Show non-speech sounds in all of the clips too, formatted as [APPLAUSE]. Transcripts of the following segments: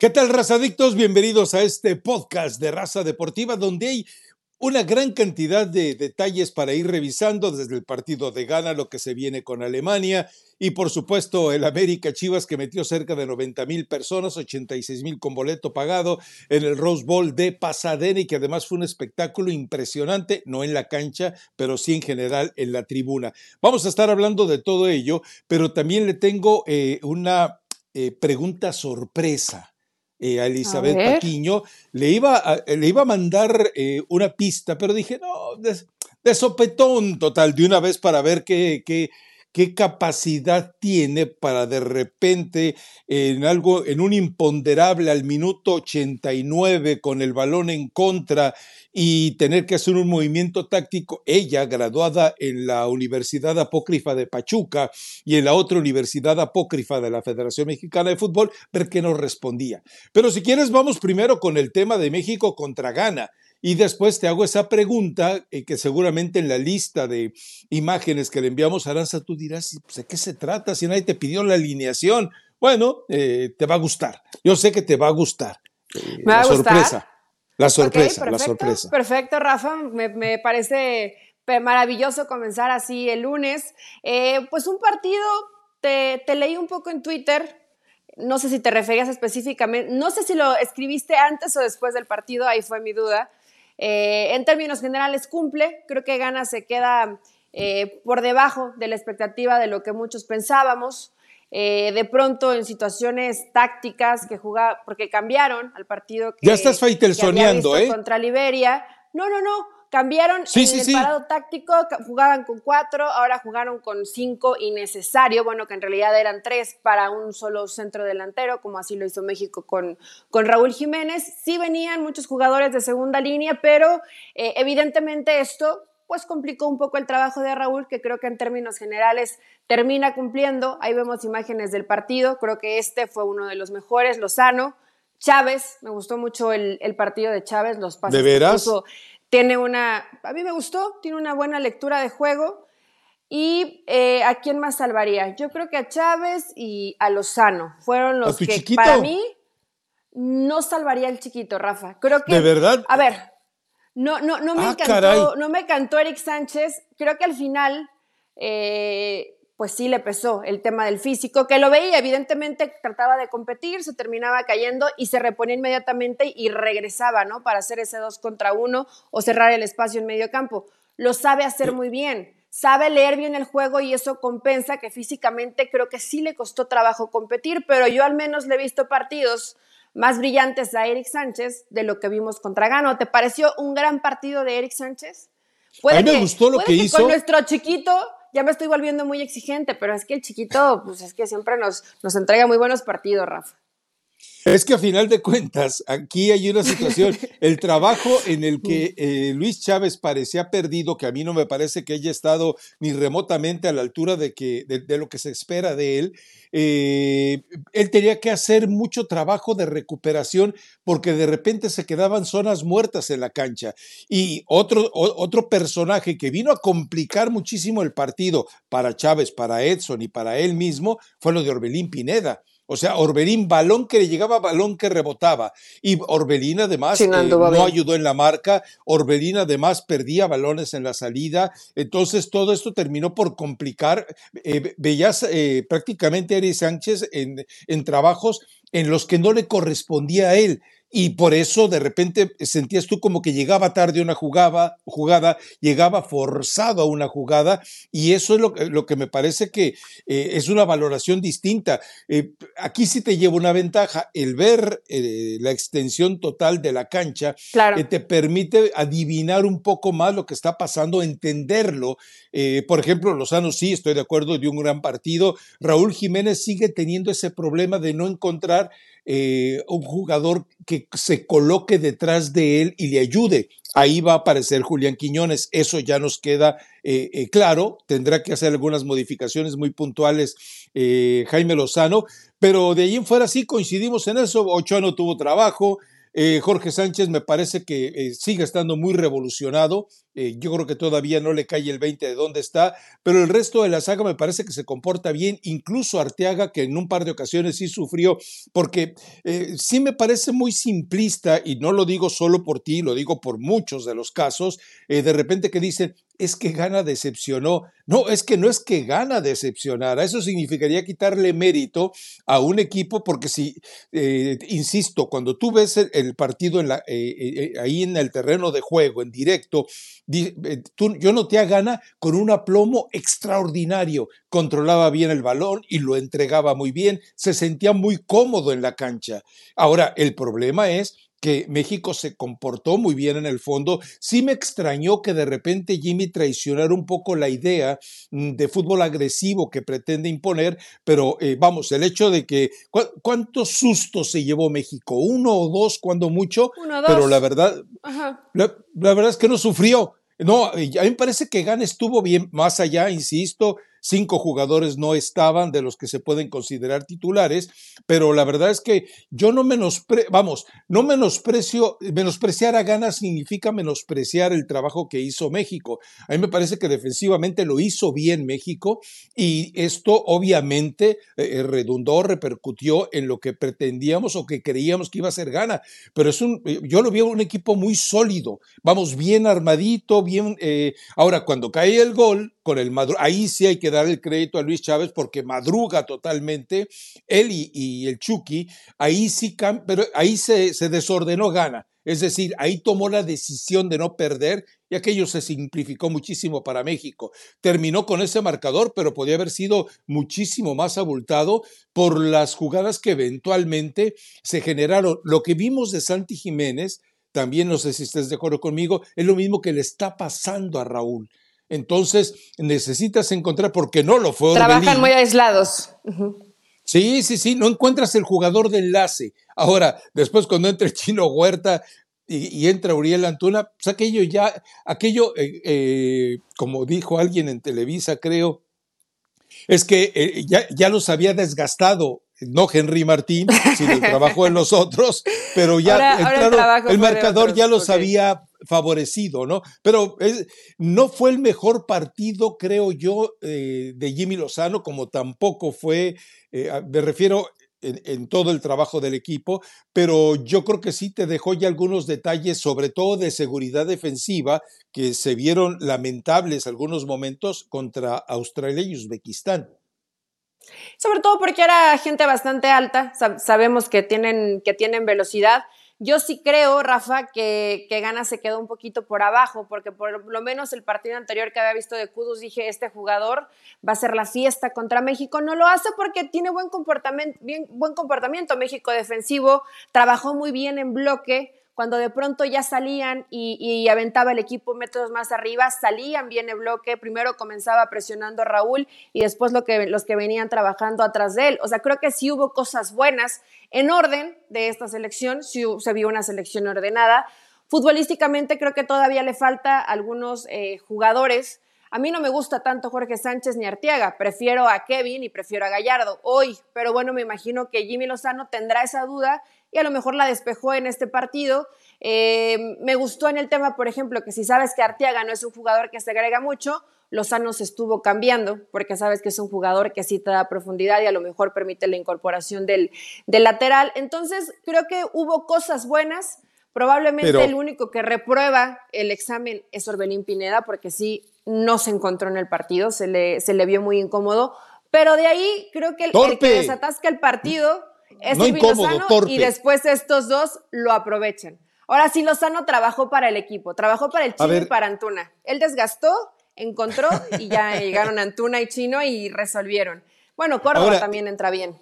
¿Qué tal, razadictos? Bienvenidos a este podcast de Raza Deportiva, donde hay una gran cantidad de detalles para ir revisando desde el partido de Ghana, lo que se viene con Alemania y por supuesto el América Chivas que metió cerca de 90 mil personas, 86 mil con boleto pagado en el Rose Bowl de Pasadena y que además fue un espectáculo impresionante, no en la cancha, pero sí en general en la tribuna. Vamos a estar hablando de todo ello, pero también le tengo eh, una eh, pregunta sorpresa eh, a Elizabeth Paquiño, le iba, a, le iba a mandar eh, una pista, pero dije, no, de, sopetón total, de una vez para ver qué, qué, qué capacidad tiene para de repente en algo, en un imponderable al minuto 89 con el balón en contra y tener que hacer un movimiento táctico. Ella, graduada en la Universidad Apócrifa de Pachuca y en la otra Universidad Apócrifa de la Federación Mexicana de Fútbol, ver qué nos respondía. Pero si quieres, vamos primero con el tema de México contra Ghana. Y después te hago esa pregunta eh, que seguramente en la lista de imágenes que le enviamos a Aranza tú dirás, pues, ¿de qué se trata? Si nadie te pidió la alineación. Bueno, eh, te va a gustar. Yo sé que te va a gustar. Eh, ¿Me va la a sorpresa. Gustar? La sorpresa, la sorpresa. Perfecto, Rafa. Me, parece maravilloso comenzar así el lunes. pues un partido, te, te leí un poco en Twitter, no sé si te referías específicamente, no sé si lo escribiste antes o después del partido, ahí fue mi duda, eh, en términos generales cumple, creo que Gana se queda eh, por debajo de la expectativa de lo que muchos pensábamos. Eh, de pronto en situaciones tácticas que jugaba, porque cambiaron al partido que, ya estás ¿eh? contra Liberia. No, no, no Cambiaron en el parado táctico, jugaban con cuatro, ahora jugaron con cinco innecesario, bueno, que en realidad eran tres para un solo centro delantero, como así lo hizo México con, con Raúl Jiménez. Sí venían muchos jugadores de segunda línea, pero eh, evidentemente esto pues complicó un poco el trabajo de Raúl, que creo que en términos generales termina cumpliendo. Ahí vemos imágenes del partido, creo que este fue uno de los mejores, Lozano. Chávez, me gustó mucho el, partido de Chávez, los pases ¿De veras? Tiene una, a mí me gustó, tiene una buena lectura de juego. ¿Y eh, a quién más salvaría? Yo creo que a Chávez y a Lozano. Fueron los que para mí no salvaría el chiquito, Rafa. Creo que. ¿De verdad? A ver, no, no, no me ah, encantó, no me encantó Eric Sánchez. Creo que al final eh, pues sí le pesó el tema del físico, que lo veía, evidentemente trataba de competir, se terminaba cayendo y se reponía inmediatamente y regresaba, ¿no? Para hacer ese dos contra uno o cerrar el espacio en medio campo. Lo sabe hacer muy bien, sabe leer bien el juego y eso compensa que físicamente creo que sí le costó trabajo competir, pero yo al menos le he visto partidos más brillantes a Eric Sánchez de lo que vimos contra Gano. ¿Te pareció un gran partido de Eric Sánchez? a mí me gustó lo que, hizo. Con nuestro chiquito ya me estoy volviendo muy exigente, pero es que el chiquito, pues es que siempre nos, nos entrega muy buenos partidos, Rafa. Es que a final de cuentas, aquí hay una [LAUGHS] situación, el trabajo en el que eh, Luis Chávez parecía perdido, que a mí no me parece que haya estado ni remotamente a la altura de, que, de, lo que se espera de él, eh, él tenía que hacer mucho trabajo de recuperación porque de repente se quedaban zonas muertas en la cancha. Y otro, otro personaje que vino a complicar muchísimo el partido para Chávez, para Edson y para él mismo fue lo de Orbelín Pineda. O sea, Orbelín, balón que le llegaba, balón que rebotaba. Y Orbelín además eh, no ayudó en la marca. Orbelín además perdía balones en la salida. Entonces todo esto terminó por complicar. Eh, veías eh, prácticamente a Eric Sánchez en, en trabajos en los que no le correspondía a él y por eso de repente sentías tú como que llegaba tarde una jugada, jugada llegaba forzado a una jugada y eso es lo, lo que me parece que eh, es una valoración distinta. Eh, aquí sí te lleva una ventaja, el ver eh, la extensión total de la cancha te permite adivinar un poco más lo que está pasando, entenderlo. por ejemplo, Lozano sí, estoy de acuerdo, dio un gran partido. Raúl Jiménez sigue teniendo ese problema de no encontrar eh, un jugador que se coloque detrás de él y le ayude. Ahí va a aparecer Julián Quiñones, eso ya nos queda eh, eh, claro, tendrá que hacer algunas modificaciones muy puntuales Jaime Lozano, pero de ahí en fuera sí coincidimos en eso, Ochoa no tuvo trabajo, Jorge Sánchez me parece que sigue estando muy revolucionado. Eh, yo creo que todavía no le cae el 20 de dónde está, pero el resto de la saga me parece que se comporta bien. Incluso Arteaga, que en un par de ocasiones sí sufrió, porque sí me parece muy simplista, y no lo digo solo por ti, lo digo por muchos de los casos, de repente que dicen, es que Gana decepcionó. No, es que no es que Gana decepcionara. Eso significaría quitarle mérito a un equipo, porque si, eh, insisto, cuando tú ves el, partido eh, eh, ahí en el terreno de juego, en directo, tú, yo noté a Gana con un aplomo extraordinario. Controlaba bien el balón y lo entregaba muy bien. Se sentía muy cómodo en la cancha. Ahora, el problema es que México se comportó muy bien en el fondo. Sí me extrañó que de repente Jimmy traicionara un poco la idea mm, de fútbol agresivo que pretende imponer, pero eh, vamos, el hecho de que cuántos sustos se llevó México, uno o dos cuando mucho, pero la verdad, la, verdad es que no sufrió. No, a mí me parece que Gan estuvo bien más allá, insisto, cinco jugadores no estaban de los que se pueden considerar titulares, pero la verdad es que yo no menospre, vamos, no menosprecio, menospreciar a Gana significa menospreciar el trabajo que hizo México. A mí me parece que defensivamente lo hizo bien México y esto obviamente eh, eh, redundó, repercutió en lo que pretendíamos o que creíamos que iba a ser Gana, pero es un, eh, yo lo vi un equipo muy sólido, vamos, bien armadito, bien, ahora cuando cae el gol, con el ahí sí hay que dar el crédito a Luis Chávez porque madruga totalmente, él y, el Chucky, ahí sí, pero ahí se, se desordenó gana. Es decir, ahí tomó la decisión de no perder y aquello se simplificó muchísimo para México. Terminó con ese marcador, pero podía haber sido muchísimo más abultado por las jugadas que eventualmente se generaron. Lo que vimos de Santi Jiménez, también no sé si estés de acuerdo conmigo, es lo mismo que le está pasando a Raúl entonces necesitas encontrar, porque no lo fue. Trabajan muy aislados. Sí, sí, sí, no encuentras el jugador de enlace. Ahora, después cuando entra el chino Huerta y, entra Uriel Antuna, pues aquello ya, aquello, eh, eh, como dijo alguien en Televisa, creo, es que eh, ya, ya los había desgastado no Henry Martín, sino el trabajo de los otros, pero ya el, marcador ya los había favorecido, ¿no? Pero no fue el mejor partido, creo yo, eh, de Jimmy Lozano, como tampoco fue, eh, me refiero en, todo el trabajo del equipo, pero yo creo que sí te dejó ya algunos detalles, sobre todo de seguridad defensiva, que se vieron lamentables algunos momentos contra Australia y Uzbekistán. Sobre todo porque era gente bastante alta, sabemos que tienen, que tienen velocidad. Yo sí creo, Rafa, que, que Gana se quedó un poquito por abajo, porque por lo menos el partido anterior que había visto de Kudus dije, este jugador va a ser la fiesta contra México. No lo hace porque tiene buen comportamiento, buen comportamiento México defensivo, trabajó muy bien en bloque, cuando de pronto ya salían y, aventaba el equipo metros más arriba, salían bien el bloque, primero comenzaba presionando a Raúl y después lo que, los que venían trabajando atrás de él. O sea, creo que sí hubo cosas buenas en orden de esta selección, sí se vio una selección ordenada. Futbolísticamente creo que todavía le falta algunos eh, jugadores. A mí no me gusta tanto Jorge Sánchez ni Arteaga, prefiero a Kevin y prefiero a Gallardo hoy, pero bueno, me imagino que Jimmy Lozano tendrá esa duda y a lo mejor la despejó en este partido. Eh, me gustó en el tema, por ejemplo, que si sabes que Arteaga no es un jugador que se agrega mucho, Lozano se estuvo cambiando, porque sabes que es un jugador que sí te da profundidad y a lo mejor permite la incorporación del, lateral. Entonces, creo que hubo cosas buenas. Probablemente el único que reprueba el examen es Orbelín Pineda, porque sí no se encontró en el partido, se le, se le vio muy incómodo. Pero de ahí creo que el, el que desatasca el partido es y después estos dos lo aprovechan. Ahora sí, Lozano trabajó para el equipo, trabajó para el Chino y para Antuna. Él desgastó, encontró y ya [LAUGHS] llegaron Antuna y Chino y resolvieron. Bueno, Córdoba también entra bien.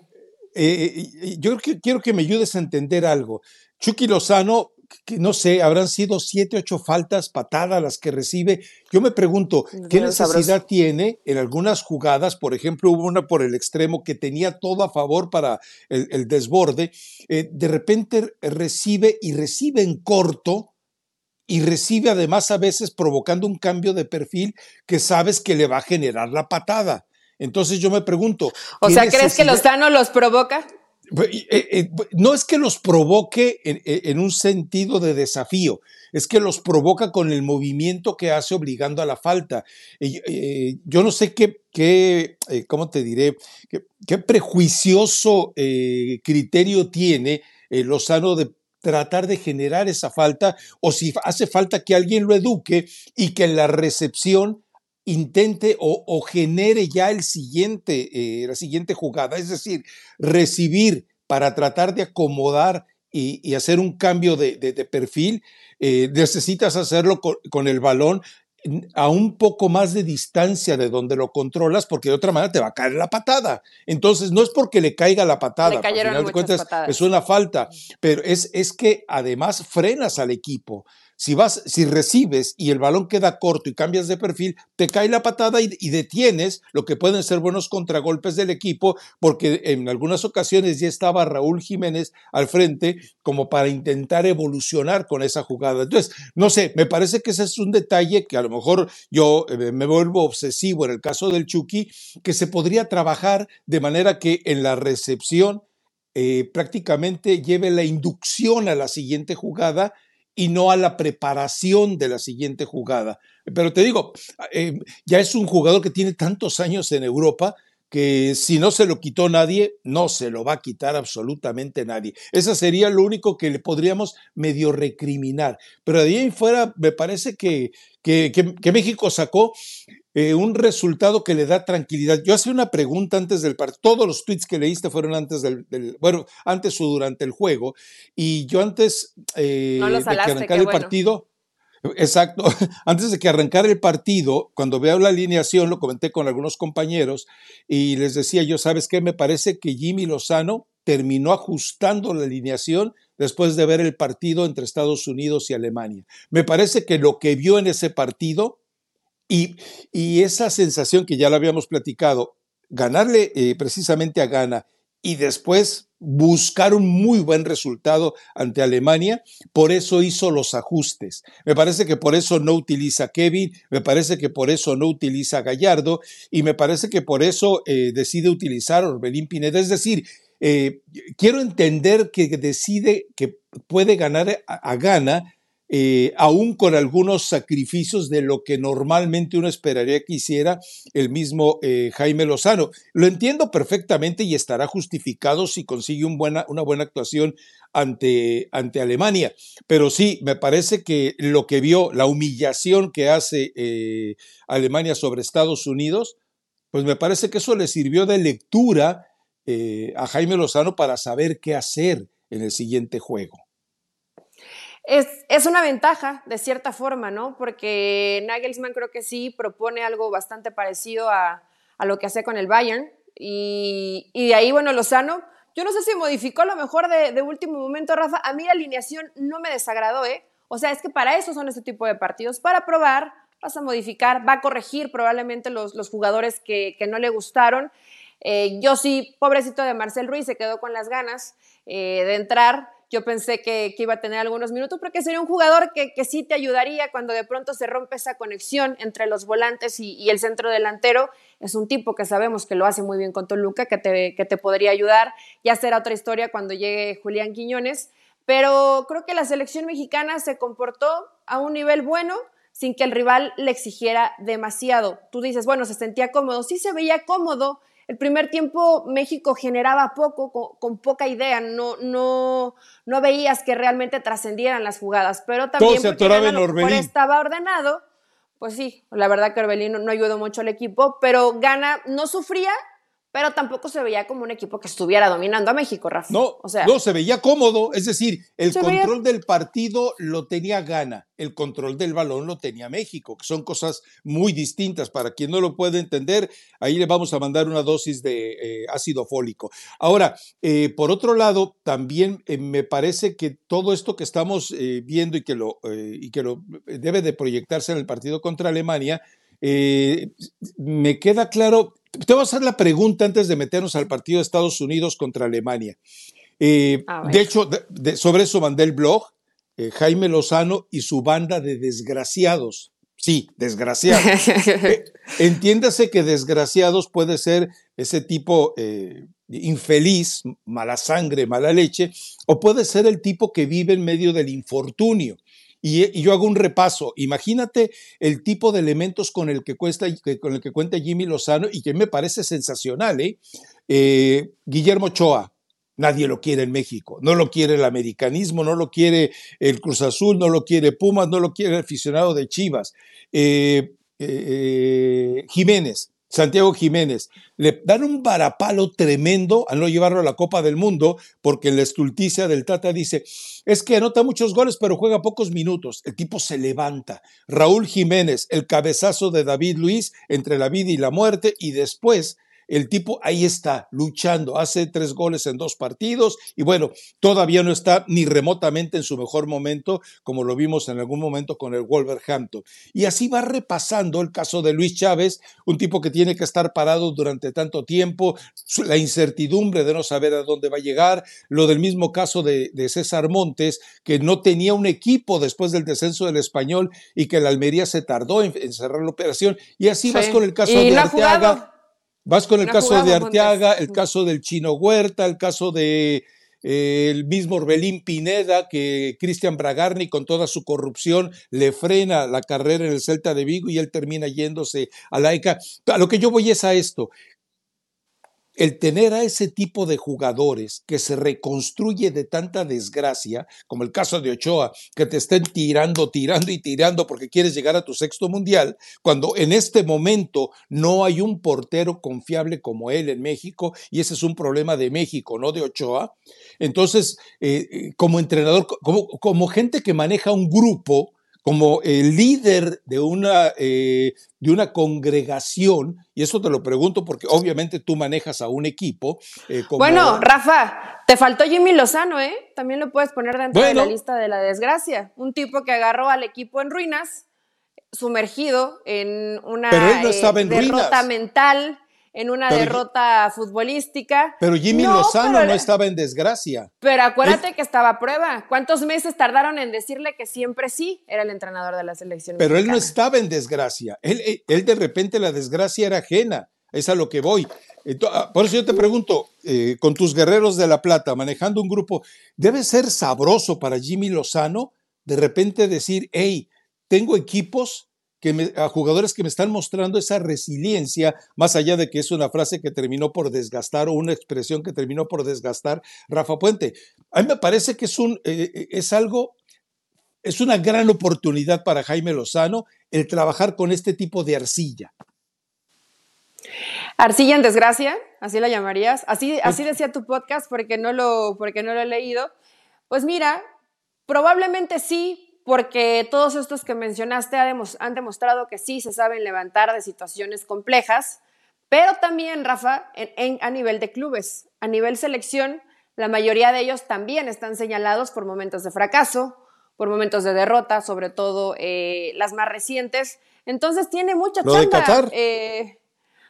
Eh, eh, yo quiero que me ayudes a entender algo. Chucky Lozano que no sé, habrán sido siete, ocho faltas, patadas las que recibe. Yo me pregunto, ¿qué necesidad tiene en algunas jugadas? Por ejemplo, hubo una por el extremo que tenía todo a favor para el, desborde. Eh, de repente recibe y recibe en corto y recibe además a veces provocando un cambio de perfil que sabes que le va a generar la patada. Entonces yo me pregunto. O sea, ¿crees que Lozano los provoca? Pues, eh, eh, no es que los provoque en, un sentido de desafío, es que los provoca con el movimiento que hace obligando a la falta. yo no sé qué, qué ¿cómo te diré? Qué, prejuicioso criterio tiene Lozano de tratar de generar esa falta o si hace falta que alguien lo eduque y que en la recepción intente o, genere ya el siguiente, eh, la siguiente jugada, es decir, recibir para tratar de acomodar y, hacer un cambio de, perfil, eh, necesitas hacerlo con, el balón a un poco más de distancia de donde lo controlas, porque de otra manera te va a caer la patada. Entonces, no es porque le caiga la patada, al final de cuentas es una falta, pero es, es que además frenas al equipo. Si vas, si recibes y el balón queda corto y cambias de perfil, te cae la patada y, detienes lo que pueden ser buenos contragolpes del equipo, porque en algunas ocasiones ya estaba Raúl Jiménez al frente como para intentar evolucionar con esa jugada. Entonces, no sé, me parece que ese es un detalle que a lo mejor yo eh, me vuelvo obsesivo en el caso del Chucky, que se podría trabajar de manera que en la recepción eh, prácticamente lleve la inducción a la siguiente jugada y no a la preparación de la siguiente jugada. Pero te digo, eh, ya es un jugador que tiene tantos años en Europa que si no se lo quitó nadie, no se lo va a quitar absolutamente nadie. Esa sería lo único que le podríamos medio recriminar. Pero de ahí fuera me parece que, que, que México sacó eh, un resultado que le da tranquilidad. Yo hacía una pregunta antes del partido, todos los tweets que leíste fueron antes del, bueno, antes o durante el juego, y yo antes eh, de que arrancara el partido, exacto, [LAUGHS] antes de que arrancara el partido, cuando veo la alineación, lo comenté con algunos compañeros y les decía yo, ¿sabes qué? Me parece que Jimmy Lozano terminó ajustando la alineación después de ver el partido entre Estados Unidos y Alemania. Me parece que lo que vio en ese partido y, esa sensación que ya la habíamos platicado, ganarle eh, precisamente a Ghana y después buscar un muy buen resultado ante Alemania, por eso hizo los ajustes. Me parece que por eso no utiliza Kevin, me parece que por eso no utiliza Gallardo y me parece que por eso eh, decide utilizar Orbelín Pineda. Es decir, eh, quiero entender que decide que puede ganar a, a Ghana eh, aún con algunos sacrificios de lo que normalmente uno esperaría que hiciera el mismo eh, Jaime Lozano. Lo entiendo perfectamente y estará justificado si consigue una buena actuación ante, ante, Alemania. Pero sí, me parece que lo que vio, la humillación que hace Alemania sobre Estados Unidos, pues me parece que eso le sirvió de lectura a Jaime Lozano para saber qué hacer en el siguiente juego. Es, una ventaja, de cierta forma, ¿no? Porque Nagelsmann creo que sí propone algo bastante parecido a, lo que hace con el Bayern. Y, de ahí, bueno, Lozano, yo no sé si modificó a lo mejor de, último momento, Rafa. A mí la alineación no me desagradó, ¿eh? O sea, es que para eso son este tipo de partidos, para probar, vas a modificar, va a corregir probablemente los, jugadores que, no le gustaron. Eh, yo sí, pobrecito de Marcel Ruiz, se quedó con las ganas eh, de entrar yo pensé que, iba a tener algunos minutos porque sería un jugador que, sí te ayudaría cuando de pronto se rompe esa conexión entre los volantes y, el centro delantero. Es un tipo que sabemos que lo hace muy bien con Toluca, que te, que te podría ayudar. Ya será otra historia cuando llegue Julián Quiñones. Pero creo que la selección mexicana se comportó a un nivel bueno sin que el rival le exigiera demasiado. Tú dices, bueno, se sentía cómodo. Sí se veía cómodo el primer tiempo México generaba poco, con, poca idea, no, no, no veías que realmente trascendieran las jugadas, pero también porque estaba ordenado, pues sí, la verdad que Orbelín no ayudó mucho al equipo, pero Gana no sufría, pero tampoco se veía como un equipo que estuviera dominando a México, Rafa. No, o sea, no se veía cómodo, es decir, el control del partido lo tenía Gana, el control del balón lo tenía México, que son cosas muy distintas. Para quien no lo puede entender, ahí le vamos a mandar una dosis de eh, ácido fólico. Ahora, eh, por otro lado, también eh, me parece que todo esto que estamos viendo y que, lo, y que lo debe de proyectarse en el partido contra Alemania, me queda claro te voy a hacer la pregunta antes de meternos al partido de Estados Unidos contra Alemania. Eh, de hecho, sobre eso mandé el blog, eh, Jaime Lozano y su banda de desgraciados. Sí, desgraciados. [LAUGHS] Eh, entiéndase que desgraciados puede ser ese tipo infeliz, mala sangre, mala leche, o puede ser el tipo que vive en medio del infortunio. Y, yo hago un repaso. Imagínate el tipo de elementos con el que, cuesta, con el que cuenta Jimmy Lozano y que me parece sensacional. ¿eh? Eh, Guillermo Choa, Nadie lo quiere en México. No lo quiere el americanismo, no lo quiere el Cruz Azul, no lo quiere Pumas, no lo quiere el aficionado de Chivas. Eh, Jiménez, Santiago Jiménez, le dan un varapalo tremendo al no llevarlo a la Copa del Mundo, porque la estulticia del Tata dice, es que anota muchos goles, pero juega pocos minutos. El tipo se levanta. Raúl Jiménez, el cabezazo de David Luis entre la vida y la muerte, y después el tipo ahí está, luchando, hace tres goles en dos partidos y bueno, todavía no está ni remotamente en su mejor momento, como lo vimos en algún momento con el Wolverhampton. Y así va repasando el caso de Luis Chávez, un tipo que tiene que estar parado durante tanto tiempo, la incertidumbre de no saber a dónde va a llegar, lo del mismo caso de, César Montes, que no tenía un equipo después del descenso del español y que la Almería se tardó en, cerrar la operación. Y así vas con el caso de Arteaga. Vas con el caso de Arteaga, el caso del Chino Huerta, el caso de eh, el mismo Orbelín Pineda, que Cristian Bragarni con toda su corrupción le frena la carrera en el Celta de Vigo y él termina yéndose a la ECA. A lo que yo voy es a esto el tener a ese tipo de jugadores que se reconstruye de tanta desgracia, como el caso de Ochoa, que te estén tirando, tirando y tirando porque quieres llegar a tu sexto mundial, cuando en este momento no hay un portero confiable como él en México, y ese es un problema de México, no de Ochoa. Entonces, eh, eh, como entrenador, como, como gente que maneja un grupo, como el líder de una, eh, de una congregación, y eso te lo pregunto porque obviamente tú manejas a un equipo. Eh, bueno, Rafa, te faltó Jimmy Lozano, ¿eh? También lo puedes poner dentro de la lista de la desgracia. Un tipo que agarró al equipo en ruinas, sumergido en una eh, derrota mental en una derrota futbolística. Pero Jimmy Lozano no estaba en desgracia. Pero acuérdate que estaba a prueba. ¿Cuántos meses tardaron en decirle que siempre sí era el entrenador de la selección? Pero él no estaba en desgracia. Él, él, de repente la desgracia era ajena. Es a lo que voy. Ah, por eso yo te pregunto, eh, con tus guerreros de la plata, manejando un grupo, ¿debe ser sabroso para Jimmy Lozano de repente decir, hey, tengo equipos a jugadores que me están mostrando esa resiliencia, más allá de que es una frase que terminó por desgastar o una expresión que terminó por desgastar Rafa Puente. A mí me parece que es, un, eh, eh, es algo, es una gran oportunidad para Jaime Lozano el trabajar con este tipo de arcilla. Arcilla en desgracia, así la llamarías. Así, así decía tu podcast porque no, lo, porque no lo he leído. Pues mira, probablemente sí, porque todos estos que mencionaste han demostrado que sí se saben levantar de situaciones complejas, pero también, Rafa, a nivel de clubes, a nivel selección, la mayoría de ellos también están señalados por momentos de fracaso, por momentos de derrota, sobre todo eh, las más recientes. Entonces tiene mucha chamba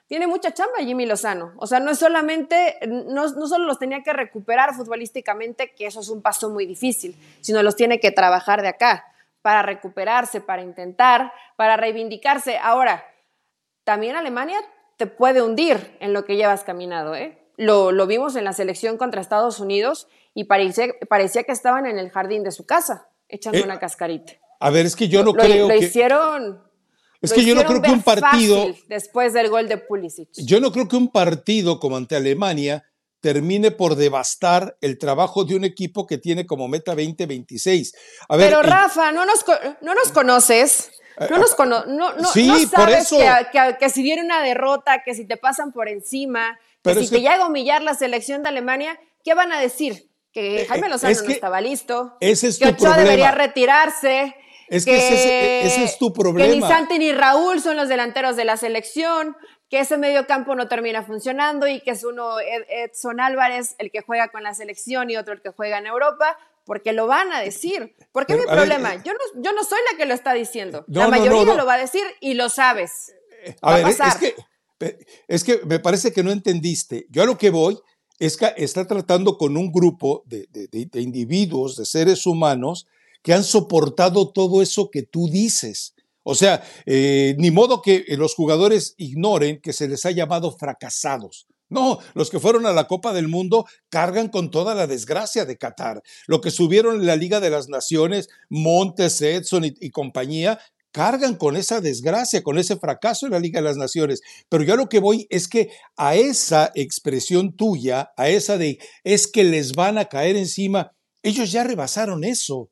tiene mucha chamba Jimmy Lozano. O sea, no es solamente, no, no, solo los tenía que recuperar futbolísticamente, que eso es un paso muy difícil, sino los tiene que trabajar de acá para recuperarse, para intentar, para reivindicarse. Ahora, también Alemania te puede hundir en lo que llevas caminado, ¿eh? Lo, lo vimos en la selección contra Estados Unidos y parecía, parecía que estaban en el jardín de su casa, echando eh, una cascarita. A ver, es que yo no creo lo hicieron es que yo no creo que un partido. Después del gol de Pulisic. Yo no creo que un partido como ante Alemania termine por devastar el trabajo de un equipo que tiene como meta 2026. Pero Rafa, no nos, no nos conoces. No nos cono no, no, sí, no sabes por eso. Que, que, si viene una derrota, que si te pasan por encima, que si te llega a humillar la selección de Alemania, ¿qué van a decir? Que eh, Jaime Lozano no estaba listo. Es que Ochoa debería retirarse es que, ese, es tu problema. Que ni Santi ni Raúl son los delanteros de la selección, que ese medio campo no termina funcionando y que es uno Edson Álvarez el que juega con la selección y otro el que juega en Europa, porque lo van a decir. Porque es mi problema. Eh, yo, no, yo no soy la que lo está diciendo. la mayoría lo va a decir y lo sabes. A ver, es que, es que me parece que no entendiste. Yo a lo que voy es que está tratando con un grupo de, de individuos, de seres humanos, que han soportado todo eso que tú dices. O sea, eh, ni modo que los jugadores ignoren que se les ha llamado fracasados. No, los que fueron a la Copa del Mundo cargan con toda la desgracia de Qatar. Lo que subieron en la Liga de las Naciones, Montes, Edson y, compañía, cargan con esa desgracia, con ese fracaso en la Liga de las Naciones. Pero yo lo que voy es que a esa expresión tuya, a esa de es que les van a caer encima, ellos ya rebasaron eso.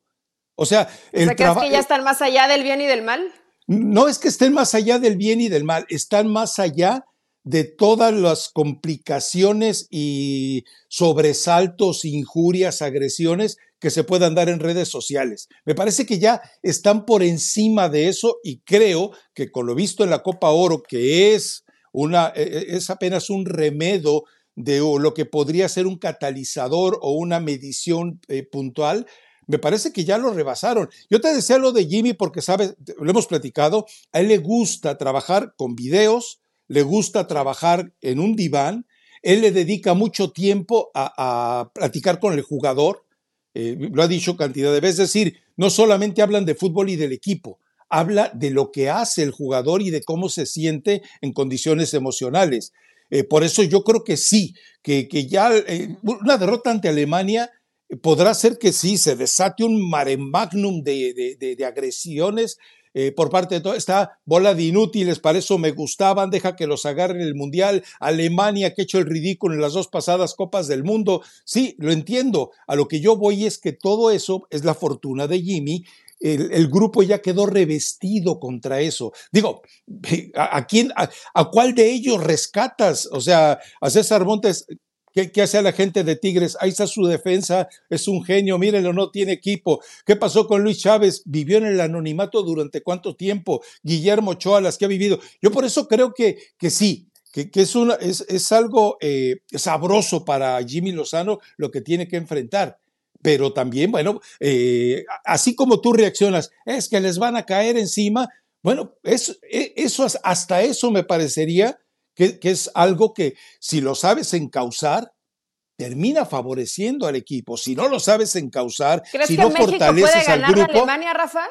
O sea, el ¿O que ya están más allá del bien y del mal? No es que estén más allá del bien y del mal, están más allá de todas las complicaciones y sobresaltos, injurias, agresiones que se puedan dar en redes sociales. Me parece que ya están por encima de eso y creo que con lo visto en la Copa Oro, que es, una, e, e, es apenas un remedio de lo que podría ser un catalizador o una medición eh, puntual, me parece que ya lo rebasaron. Yo te decía lo de Jimmy porque, sabes, lo hemos platicado, a él le gusta trabajar con videos, le gusta trabajar en un diván, él le dedica mucho tiempo a, platicar con el jugador, eh, lo ha dicho cantidad de veces, es decir, no solamente hablan de fútbol y del equipo, habla de lo que hace el jugador y de cómo se siente en condiciones emocionales. Eh, por eso yo creo que sí, que, que ya eh, una derrota ante Alemania podrá ser que sí, se desate un mare magnum de, de agresiones eh, por parte de toda esta bola de inútiles, para eso me gustaban, deja que los agarren el Mundial, Alemania que ha hecho el ridículo en las dos pasadas Copas del Mundo, sí, lo entiendo, a lo que yo voy es que todo eso es la fortuna de Jimmy, el, grupo ya quedó revestido contra eso. Digo, [LAUGHS] ¿a, quién, a, cuál de ellos rescatas? O sea, a César Montes, ¿Qué, hace la gente de Tigres? Ahí está su defensa, es un genio, mírenlo, no tiene equipo. ¿Qué pasó con Luis Chávez? Vivió en el anonimato durante cuánto tiempo. Guillermo Ochoa, las que ha vivido. Yo por eso creo que, que sí, que, es, una, es, es algo eh, sabroso para Jimmy Lozano lo que tiene que enfrentar. Pero también, bueno, eh, así como tú reaccionas, es que les van a caer encima. Bueno, eso, e, eso hasta eso me parecería que, es algo que si lo sabes encauzar, termina favoreciendo al equipo. Si no lo sabes encauzar, ¿Crees si que no México fortaleces puede ganar al grupo, Alemania, Rafa?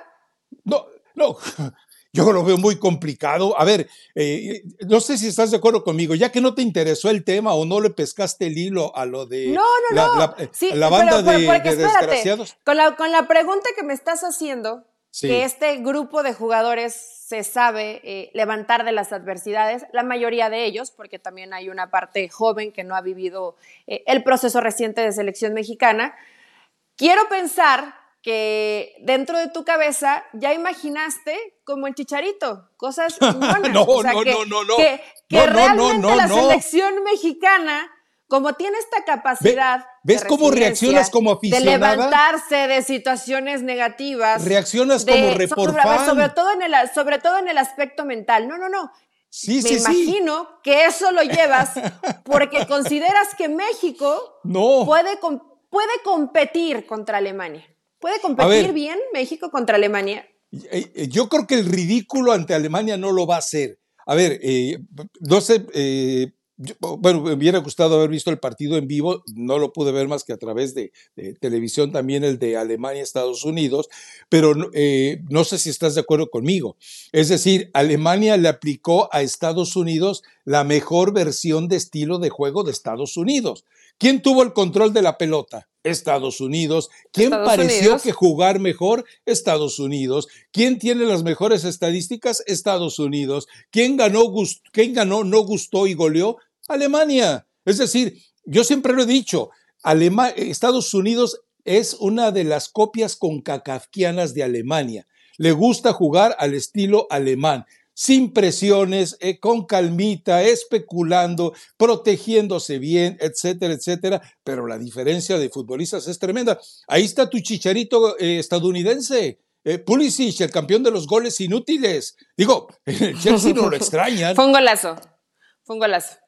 No, no. [LAUGHS] Yo lo veo muy complicado. A ver, eh, no sé si estás de acuerdo conmigo, ya que no te interesó el tema o no le pescaste el hilo a lo de no, no, la, no. la, sí, la banda de, de desgraciados. Con la, con la pregunta que me estás haciendo, que este grupo de jugadores se sabe eh, levantar de las adversidades, la mayoría de ellos, porque también hay una parte joven que no ha vivido eh, el proceso reciente de selección mexicana. Quiero pensar que dentro de tu cabeza ya imaginaste como el chicharito, cosas [LAUGHS] no, no, no, no, no, que, que realmente la selección mexicana como tiene esta capacidad. ¿Ves cómo reaccionas como aficionada? De levantarse de situaciones negativas. Reaccionas como report sobre, todo en el, sobre todo en el aspecto mental. No, no, no. Sí, Me sí, imagino que eso lo llevas [LAUGHS] porque consideras que México no. puede, puede competir contra Alemania. ¿Puede competir bien México contra Alemania? Eh, eh, yo creo que el ridículo ante Alemania no lo va a hacer. A ver, eh, no sé, bueno, me hubiera gustado haber visto el partido en vivo, no lo pude ver más que a través de, televisión también el de Alemania-Estados Unidos, pero eh, no sé si estás de acuerdo conmigo. Es decir, Alemania le aplicó a Estados Unidos la mejor versión de estilo de juego de Estados Unidos. ¿Quién tuvo el control de la pelota? Estados Unidos. ¿Quién pareció que jugar mejor? Estados Unidos. ¿Quién tiene las mejores estadísticas? Estados Unidos. ¿Quién ganó, quién ganó no gustó y goleó? Alemania. Es decir, yo siempre lo he dicho, Estados Unidos es una de las copias concacafquianas de Alemania. Le gusta jugar al estilo alemán sin presiones, eh, con calmita, especulando, protegiéndose bien, etcétera, etcétera. Pero la diferencia de futbolistas es tremenda. Ahí está tu chicharito eh, estadounidense. Eh, Pulisic, el campeón de los goles inútiles. Digo, [LAUGHS] el Chelsea no lo [LAUGHS] extrañan. Fue un golazo. Fue un golazo.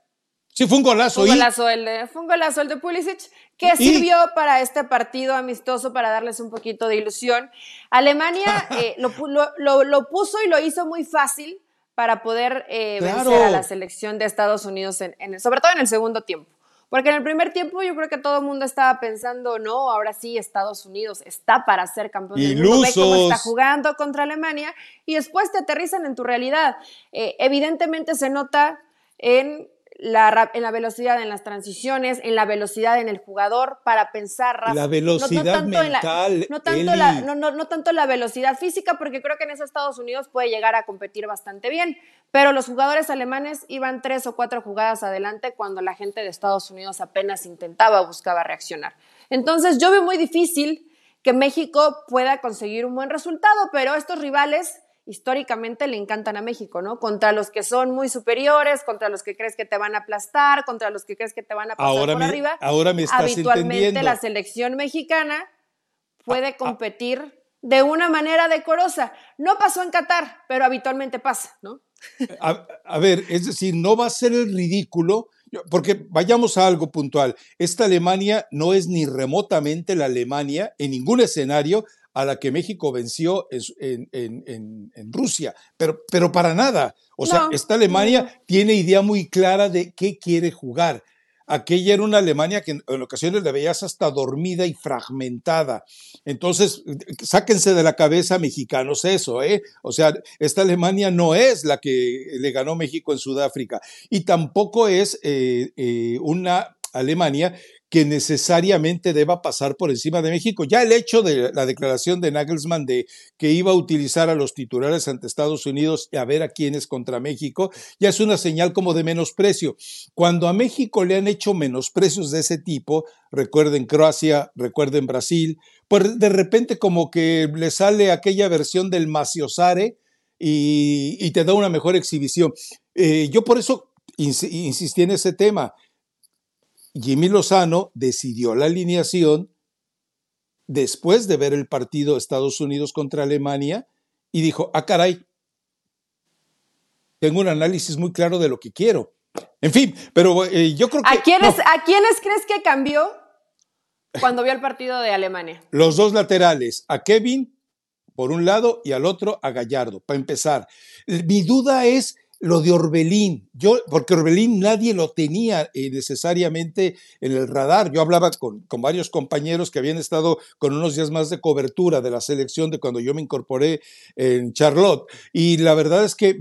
Sí, fue un golazo. Fue un golazo, el de, fue un golazo el de Pulisic, que sirvió para este partido amistoso, para darles un poquito de ilusión. Alemania [LAUGHS] eh, lo, lo, puso y lo hizo muy fácil para poder eh, vencer a la selección de Estados Unidos, en, sobre todo en el segundo tiempo. Porque en el primer tiempo yo creo que todo el mundo estaba pensando, no, ahora sí Estados Unidos está para ser campeón del mundo, ve cómo está jugando contra Alemania y después te aterrizan en tu realidad. Eh, evidentemente se nota en la, en la velocidad en las transiciones, en la velocidad en el jugador, para pensar rápido. La velocidad mental. no, tanto la, no, no, tanto la velocidad física, porque creo que en esos Estados Unidos puede llegar a competir bastante bien. Pero los jugadores alemanes iban tres o cuatro jugadas adelante cuando la gente de Estados Unidos apenas intentaba o buscaba reaccionar. Entonces, yo veo muy difícil que México pueda conseguir un buen resultado, pero estos rivales históricamente le encantan a México, ¿no? Contra los que son muy superiores, contra los que crees que te van a aplastar, contra los que crees que te van a pasar por arriba. Ahora me estás Habitualmente la selección mexicana puede ah, ah. competir de una manera decorosa. No pasó en Qatar, pero habitualmente pasa, ¿no? A, ver, es decir, no va a ser el ridículo, porque vayamos a algo puntual. Esta Alemania no es ni remotamente la Alemania en ningún escenario a la que México venció en, en, Rusia, pero, pero para nada. O sea, esta Alemania tiene idea muy clara de qué quiere jugar. Aquella era una Alemania que en, ocasiones la veías hasta dormida y fragmentada. Entonces, sáquense de la cabeza mexicanos eso, ¿eh? O sea, esta Alemania no es la que le ganó México en Sudáfrica y tampoco es eh, eh, una Alemania que necesariamente deba pasar por encima de México. Ya el hecho de la declaración de Nagelsmann de que iba a utilizar a los titulares ante Estados Unidos y a ver a quiénes contra México, ya es una señal como de menosprecio. Cuando a México le han hecho menosprecios de ese tipo, recuerden Croacia, recuerden Brasil, pues de repente como que le sale aquella versión del maciosare y, te da una mejor exhibición. Eh, yo por eso insistí en ese tema. Jimmy Lozano decidió la alineación después de ver el partido Estados Unidos contra Alemania y dijo, ah, caray, tengo un análisis muy claro de lo que quiero. En fin, pero eh, yo creo que... ¿A quiénes, ¿A quiénes crees que cambió cuando vio el partido de Alemania? Los dos laterales, a Kevin por un lado y al otro a Gallardo, para empezar. Mi duda es lo de Orbelín, yo, porque Orbelín nadie lo tenía eh, necesariamente en el radar. Yo hablaba con, varios compañeros que habían estado con unos días más de cobertura de la selección de cuando yo me incorporé en Charlotte. Y la verdad es que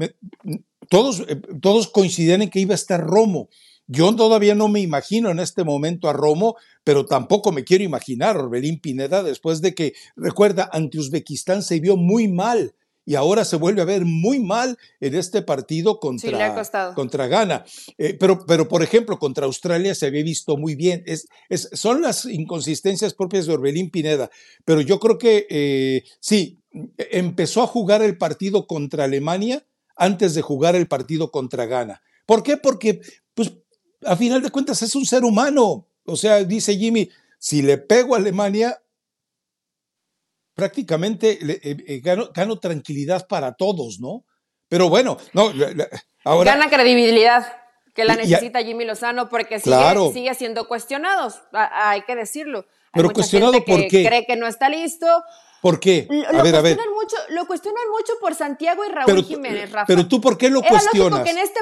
todos, eh, todos coincidían en que iba a estar Romo. Yo todavía no me imagino en este momento a Romo, pero tampoco me quiero imaginar Orbelín Pineda después de que, recuerda, ante Uzbekistán se vio muy mal y ahora se vuelve a ver muy mal en este partido contra, contra Ghana. Eh, pero, pero, por ejemplo, contra Australia se había visto muy bien. Es, son las inconsistencias propias de Orbelín Pineda, pero yo creo que eh, sí, empezó a jugar el partido contra Alemania antes de jugar el partido contra Ghana. ¿Por qué? Porque, pues, a final de cuentas es un ser humano. O sea, dice Jimmy, si le pego a Alemania, prácticamente eh, eh, gano, tranquilidad para todos, ¿no? Pero bueno, no, ahora... Gana credibilidad, que la necesita Jimmy Lozano porque sigue, sigue siendo cuestionado, hay que decirlo. Pero cuestionado por qué? Cree que no está listo. ¿Por qué? A ver, a ver. Mucho, lo cuestionan mucho por Santiago y Raúl Jiménez, Rafa. Pero tú, ¿por qué lo cuestionas? Este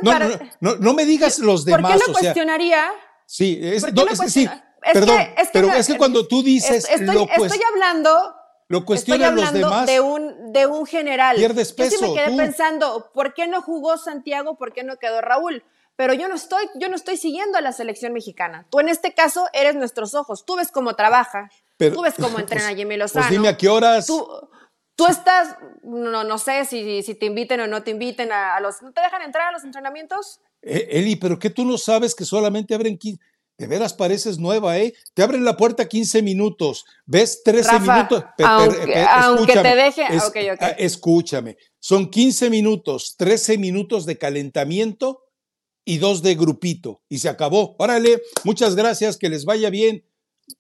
no, no, me digas los demás. ¿Por qué lo cuestionaría? sí, es, sí, perdón, pero es que cuando tú dices lo Estoy hablando lo cuestionan los demás. De un, de un general. Pierdes peso. Yo sí me quedé pensando, ¿por qué no jugó Santiago? ¿Por qué no quedó Raúl? Pero yo no estoy, yo no estoy siguiendo a la selección mexicana. Tú en este caso eres nuestros ojos. Tú ves cómo trabaja. tú ves cómo entrena [LAUGHS] pues, Jimmy Lozano. Pues dime a qué horas. Tú, tú estás, no, no sé si, si te inviten o no te inviten a, los. ¿No te dejan entrar a los entrenamientos? Eh, Eli, pero ¿qué tú no sabes que solamente abren 15? De veras pareces nueva, ¿eh? Te abren la puerta 15 minutos, ves 13 minutos. aunque, te deje. Ah, escúchame, son 15 minutos, 13 minutos de calentamiento y dos de grupito. Y se acabó. Órale, muchas gracias, que les vaya bien.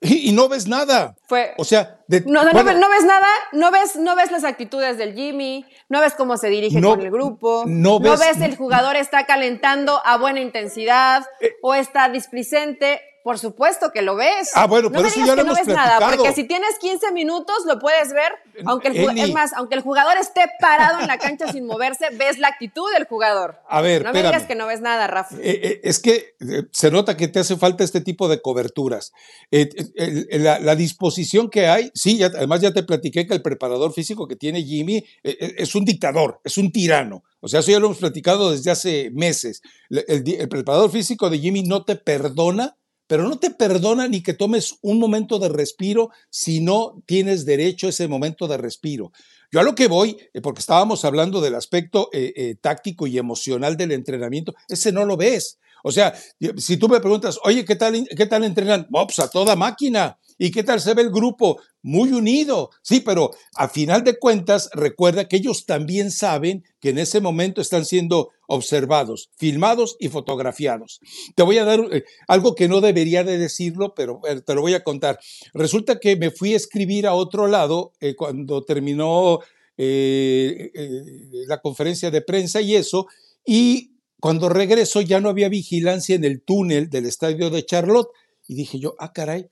Y, no ves nada. Fue, o sea, no, no, ves, nada, no ves, no ves las actitudes del Jimmy, no ves cómo se dirige con el grupo, no ves, el jugador está calentando a buena intensidad eh, o está displicente. Por supuesto que lo ves. Ah, bueno, por eso ya lo hemos ves nada, porque si tienes 15 minutos lo puedes ver, aunque el, es más, aunque el jugador esté parado en la cancha sin moverse, ves la actitud del jugador. A ver, no me digas que no ves nada, Rafa. Eh, eh, es que eh, se nota que te hace falta este tipo de coberturas. La, disposición que hay, sí, además ya te platiqué que el preparador físico que tiene Jimmy es un dictador, es un tirano. O sea, eso ya lo hemos platicado desde hace meses. el preparador físico de Jimmy no te perdona pero no te perdona ni que tomes un momento de respiro si no tienes derecho a ese momento de respiro. Yo a lo que voy, eh, porque estábamos hablando del aspecto eh, eh, táctico y emocional del entrenamiento, ese no lo ves. O sea, si tú me preguntas, oye, ¿qué tal, qué tal entrenan? pues a toda máquina. ¿Y qué tal se ve el grupo? Muy unido. Sí, pero a final de cuentas, recuerda que ellos también saben que en ese momento están siendo observados, filmados y fotografiados. Te voy a dar eh, algo que no debería de decirlo, pero te lo voy a contar. Resulta que me fui a escribir a otro lado eh, cuando terminó eh, la conferencia de prensa y eso, y cuando regreso ya no había vigilancia en el túnel del estadio de Charlotte. Y dije yo, ah, caray,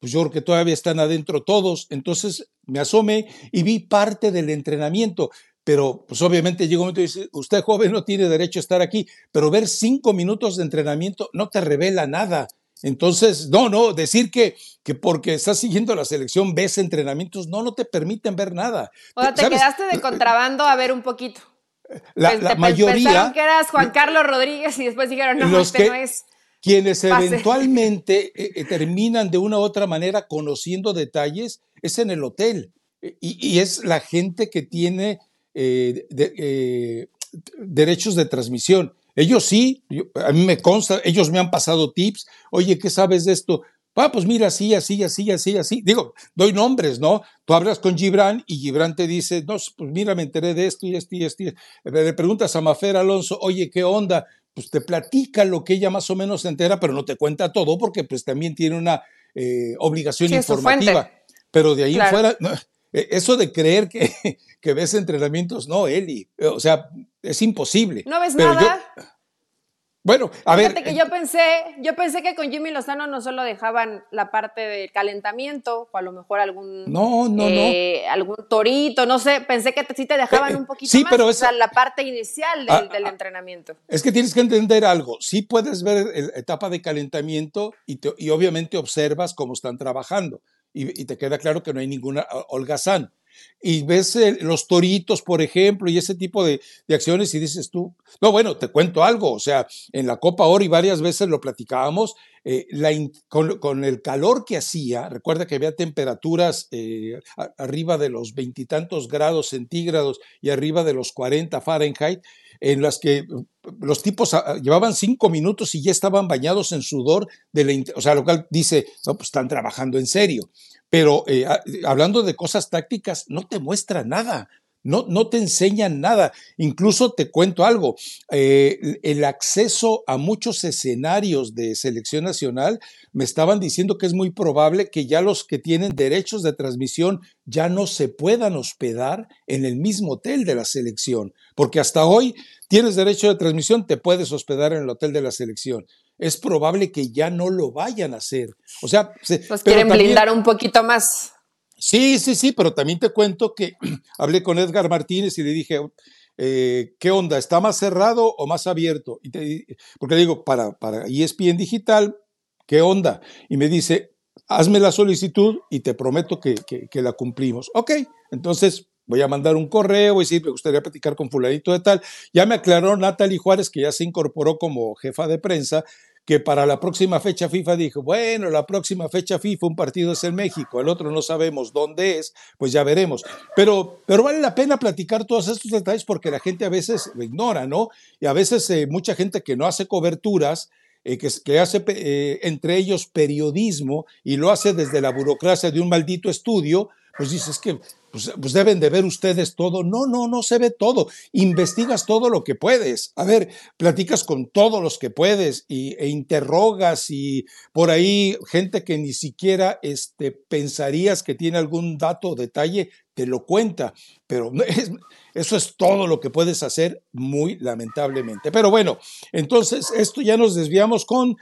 pues yo creo que todavía están adentro todos. Entonces me asomé y vi parte del entrenamiento. Pero pues obviamente llegó un momento y dice, usted joven no tiene derecho a estar aquí, pero ver cinco minutos de entrenamiento no te revela nada. Entonces, no, no, decir que, que porque estás siguiendo la selección ves entrenamientos, no, no te permiten ver nada. O sea, te quedaste de contrabando a ver un poquito. La, pues, mayoría. Pensaron que eras Juan Carlos Rodríguez y después dijeron, no, este no es quienes eventualmente eh, eh, [LAUGHS] terminan de una u otra manera conociendo detalles es en el hotel. Eh, y, es la gente que tiene derechos de transmisión. Ellos sí, a mí me consta, ellos me han pasado tips. Oye, ¿qué sabes de esto? Ah, pues mira, así, así, así, así, así. Digo, doy nombres, ¿no? Tú hablas con Gibran y Gibran te dice, no, pues mira, me enteré de esto y esto y esto. Le preguntas a Mafer Alonso, oye, ¿qué onda? Pues te platica lo que ella más o menos se entera, pero no te cuenta todo porque pues también tiene una eh, obligación informativa. Pero de ahí fuera, e, eso de creer que, [LAUGHS] que, ves entrenamientos, no, Eli, o sea, es imposible. No ves nada. Bueno, a Fíjate ver. que yo pensé, yo pensé que con Jimmy Lozano no solo dejaban la parte del calentamiento, o a lo mejor algún. No, no, eh, Algún torito, no sé. Pensé que sí te dejaban un poquito sí, más. Pero o sea, la parte inicial del, ah, ah, entrenamiento. Es que tienes que entender algo. Sí puedes ver la etapa de calentamiento y, y obviamente observas cómo están trabajando. Y, y, te queda claro que no hay ninguna holgazán y ves los toritos, por ejemplo, y ese tipo de, acciones y dices tú, no, bueno, te cuento algo, o sea, en la Copa Oro y varias veces lo platicábamos, eh, con, el calor que hacía, recuerda que había temperaturas eh, arriba de los veintitantos grados centígrados y arriba de los 40 Fahrenheit, en las que los tipos ah, llevaban cinco minutos y ya estaban bañados en sudor, de la, o sea, lo cual dice, no, pues están trabajando en serio. Pero eh, hablando de cosas tácticas, no te muestra nada. No, no, te enseñan nada. Incluso te cuento algo, eh, el acceso a muchos escenarios de selección nacional, me estaban diciendo que es muy probable que ya los que tienen derechos de transmisión ya no se puedan hospedar en el mismo hotel de la selección, porque hasta hoy tienes derecho de transmisión, te puedes hospedar en el hotel de la selección es probable que ya no lo vayan a hacer. O sea, pues quieren blindar un poquito más. Sí, sí, sí, pero también te cuento que [CLEARS THROAT] hablé con Edgar Martínez y le dije, eh, ¿qué onda? ¿Está más cerrado o más abierto? Y te, porque digo, para, para ESPN Digital, ¿qué onda? Y me dice, hazme la solicitud y te prometo que, que la cumplimos. Ok, entonces voy a mandar un correo y decir, me gustaría platicar con fulanito de tal. Ya me aclaró Natalie Juárez, que ya se incorporó como jefa de prensa, que para la próxima fecha FIFA dijo, bueno, la próxima fecha FIFA un partido es en México, el otro no sabemos dónde es, pues ya veremos. Pero, pero vale la pena platicar todos estos detalles porque la gente a veces lo ignora, ¿no? Y a veces eh, mucha gente que no hace coberturas, eh, que, que, hace eh, entre ellos periodismo y lo hace desde la burocracia de un maldito estudio, pues dices que pues, pues, deben de ver ustedes todo. No, no, no se ve todo. Investigas todo lo que puedes. A ver, platicas con todos los que puedes y, e interrogas y por ahí gente que ni siquiera este, pensarías que tiene algún dato o detalle, te lo cuenta, pero eso es todo lo que puedes hacer, muy lamentablemente. Pero bueno, entonces esto ya nos desviamos con,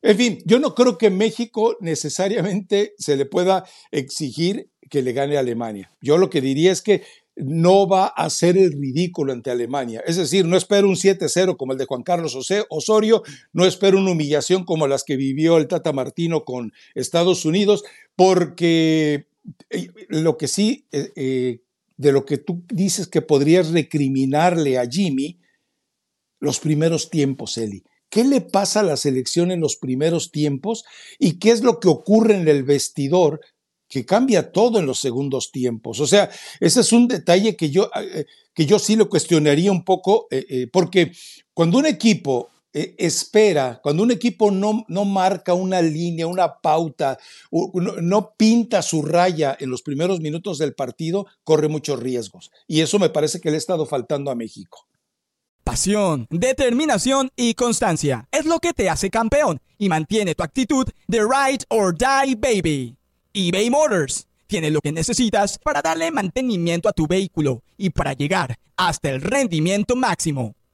en fin, yo no creo que México necesariamente se le pueda exigir que le gane a Alemania. Yo lo que diría es que no va a hacer el ridículo ante Alemania. Es decir, no espero un 7-0 como el de Juan Carlos Osorio, no espero una humillación como las que vivió el Tata Martino con Estados Unidos, porque lo que sí, eh, eh, de lo que tú dices que podrías recriminarle a Jimmy, los primeros tiempos, Eli. ¿Qué le pasa a la selección en los primeros tiempos y qué es lo que ocurre en el vestidor que cambia todo en los segundos tiempos. O sea, ese es un detalle que yo, eh, que yo sí lo cuestionaría un poco, eh, eh, porque cuando un equipo espera, cuando un equipo no, no, marca una línea, una pauta, no, no, pinta su raya en los primeros minutos del partido, corre muchos riesgos. Y eso me parece que le ha estado faltando a México. Pasión, determinación y constancia es lo que te hace campeón y mantiene tu actitud de ride or die baby eBay Motors tiene lo que necesitas para darle mantenimiento a tu vehículo y para llegar hasta el rendimiento máximo.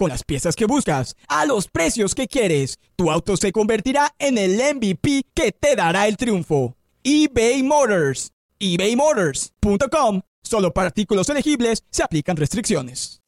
Con las piezas que buscas, a los precios que quieres, tu auto se convertirá en el MVP que te dará el triunfo. eBay Motors. ebaymotors.com. Solo para artículos elegibles se aplican restricciones.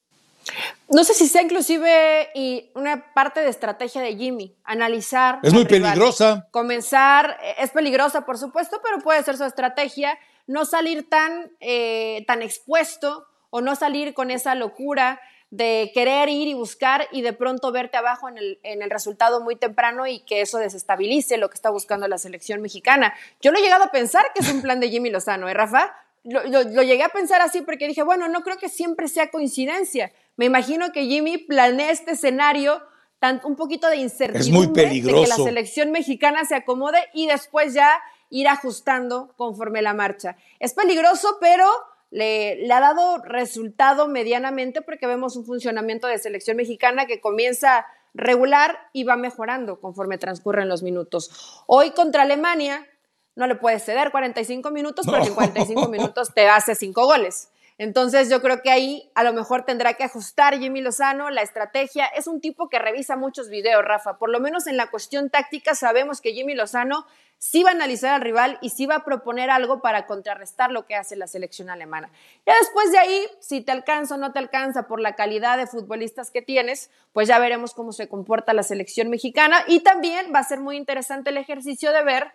No sé si sea inclusive y una parte de estrategia de Jimmy, analizar. Es muy peligrosa. Comenzar, es peligrosa por supuesto, pero puede ser su estrategia no salir tan, eh, tan expuesto o no salir con esa locura de querer ir y buscar y de pronto verte abajo en el, en el, resultado muy temprano y que eso desestabilice lo que está buscando la selección mexicana. Yo lo he llegado a pensar que es un plan de Jimmy Lozano, ¿eh, Rafa? Lo, lo, llegué a pensar así porque dije, bueno, no creo que siempre sea coincidencia. Me imagino que Jimmy planea este escenario tan, un poquito de incertidumbre es muy peligroso. de que la selección mexicana se acomode y después ya ir ajustando conforme la marcha. Es peligroso, pero le, ha dado resultado medianamente porque vemos un funcionamiento de selección mexicana que comienza regular y va mejorando conforme transcurren los minutos. Hoy contra Alemania no le puedes ceder 45 minutos porque en 45 minutos te hace cinco goles. Entonces yo creo que ahí a lo mejor tendrá que ajustar Jimmy Lozano la estrategia. Es un tipo que revisa muchos videos, Rafa. Por lo menos en la cuestión táctica sabemos que Jimmy Lozano sí va a analizar al rival y sí va a proponer algo para contrarrestar lo que hace la selección alemana. Ya después de ahí, si te alcanza o no te alcanza por la calidad de futbolistas que tienes, pues ya veremos cómo se comporta la selección mexicana y también va a ser muy interesante el ejercicio de ver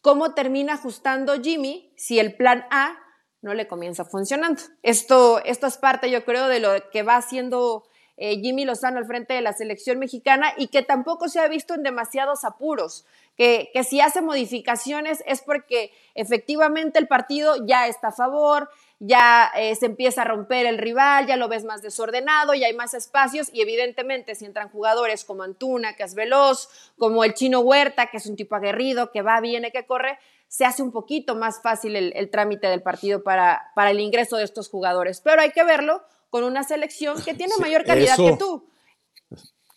cómo termina ajustando Jimmy si el plan A no le comienza funcionando. Esto, esto es parte, yo creo, de lo que va haciendo eh, Jimmy Lozano al frente de la selección mexicana y que tampoco se ha visto en demasiados apuros. Que, que si hace modificaciones es porque efectivamente el partido ya está a favor, ya eh, se empieza a romper el rival, ya lo ves más desordenado, ya hay más espacios y evidentemente si entran jugadores como Antuna, que es veloz, como el chino Huerta, que es un tipo aguerrido, que va, viene, que corre, se hace un poquito más fácil el, trámite del partido para, para, el ingreso de estos jugadores. Pero hay que verlo con una selección que tiene mayor calidad que tú.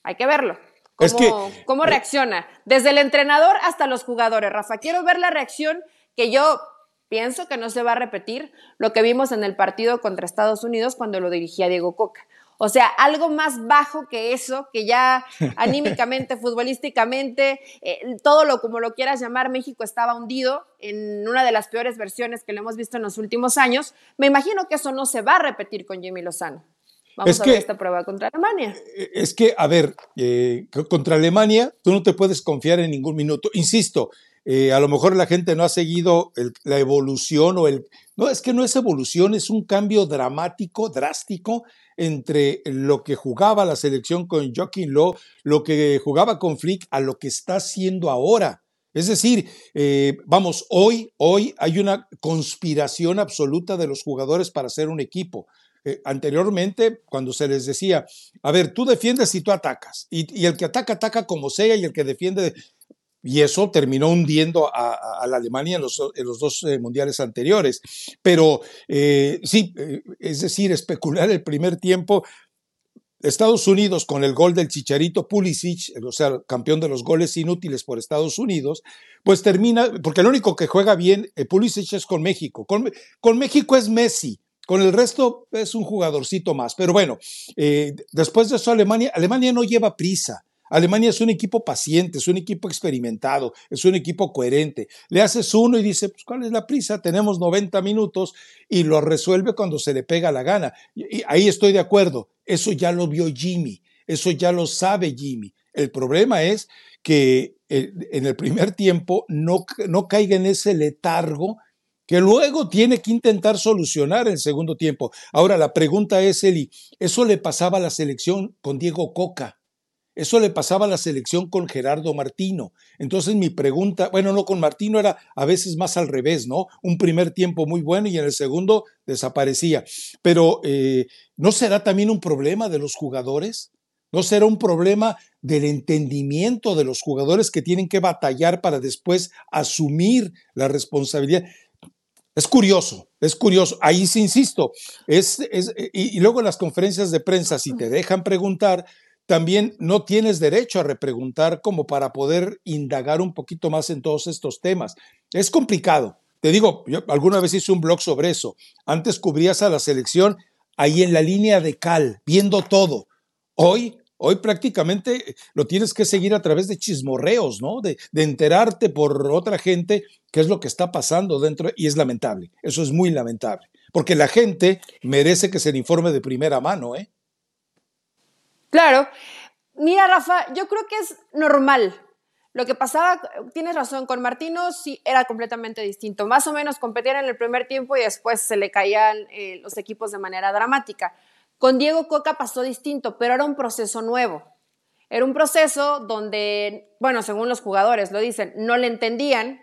Hay que verlo. Cómo, cómo reacciona. Desde el entrenador hasta los jugadores. Rafa, quiero ver la reacción que yo pienso que no se va a repetir lo que vimos en el partido contra Estados Unidos cuando lo dirigía Diego Coca. O sea, algo más bajo que eso, que ya [LAUGHS] anímicamente, futbolísticamente, eh, todo lo como lo quieras llamar, México estaba hundido en una de las peores versiones que le hemos visto en los últimos años. Me imagino que eso no se va a repetir con Jimmy Lozano. Vamos a ver esta prueba contra Alemania. Eh, es que, a ver, eh, contra Alemania tú no te puedes confiar en ningún minuto. Insisto, a lo mejor la gente no ha seguido la evolución o el... No, es que no es evolución, es un cambio dramático, drástico entre lo que jugaba la selección con Joaquín Lowe, lo que jugaba con Flick, a lo que está haciendo ahora. Es decir, eh, vamos, hoy, hoy hay una conspiración absoluta de los jugadores para hacer un equipo. eh, anteriormente, cuando se les decía, a ver, tú defiendes y tú atacas, y, el que ataca, ataca como sea, y el que defiende, y eso terminó hundiendo a, la Alemania en los, dos eh, mundiales anteriores. Pero eh, sí, es decir, [LAUGHS] especular el primer tiempo Estados Unidos con el gol del Chicharito Pulisic, o sea, campeón de los goles inútiles por Estados Unidos, pues termina, porque el único que juega bien eh, Pulisic es con México. Con, con, México es Messi, con el resto es un jugadorcito más. Pero bueno, eh, después de eso Alemania, Alemania no lleva prisa. Alemania es un equipo paciente, es un equipo experimentado, es un equipo coherente. Le haces uno y dice, pues ¿cuál es la prisa? Tenemos 90 minutos y lo resuelve cuando se le pega la gana. Ahí estoy de acuerdo, eso ya lo vio Jimmy, eso ya lo sabe Jimmy. El problema es que eh, en el primer tiempo no, no caiga en ese letargo que luego tiene que intentar solucionar el segundo tiempo. Ahora, la pregunta es, Eli, ¿eso le pasaba a la selección con Diego Coca? Eso le pasaba a la selección con Gerardo Martino. Entonces mi pregunta, bueno, no con Martino era a veces más al revés, ¿no? Un primer tiempo muy bueno y en el segundo desaparecía. Pero eh, ¿no será también un problema de los jugadores? ¿No será un problema del entendimiento de los jugadores que tienen que batallar para después asumir la responsabilidad? Es curioso, es curioso. Ahí sí insisto. Es, y, y luego las conferencias de prensa, si te dejan preguntar, también no tienes derecho a repreguntar como para poder indagar un poquito más en todos estos temas. Es complicado. Te digo, alguna vez hice un blog sobre eso. Antes cubrías a la selección ahí en la línea de cal, viendo todo. Hoy, hoy prácticamente lo tienes que seguir a través de chismorreos, ¿no? De, de enterarte por otra gente qué es lo que está pasando dentro. Y es lamentable. Eso es muy lamentable. Porque la gente merece que se le informe de primera mano, ¿eh? Claro. Mira, Rafa, yo creo que es normal. Lo que pasaba, tienes razón, con Martino sí era completamente distinto. Más o menos competían en el primer tiempo y después se le caían eh, los equipos de manera dramática. Con Diego Coca pasó distinto, pero era un proceso nuevo. Era un proceso donde, bueno, según los jugadores lo dicen, no le entendían,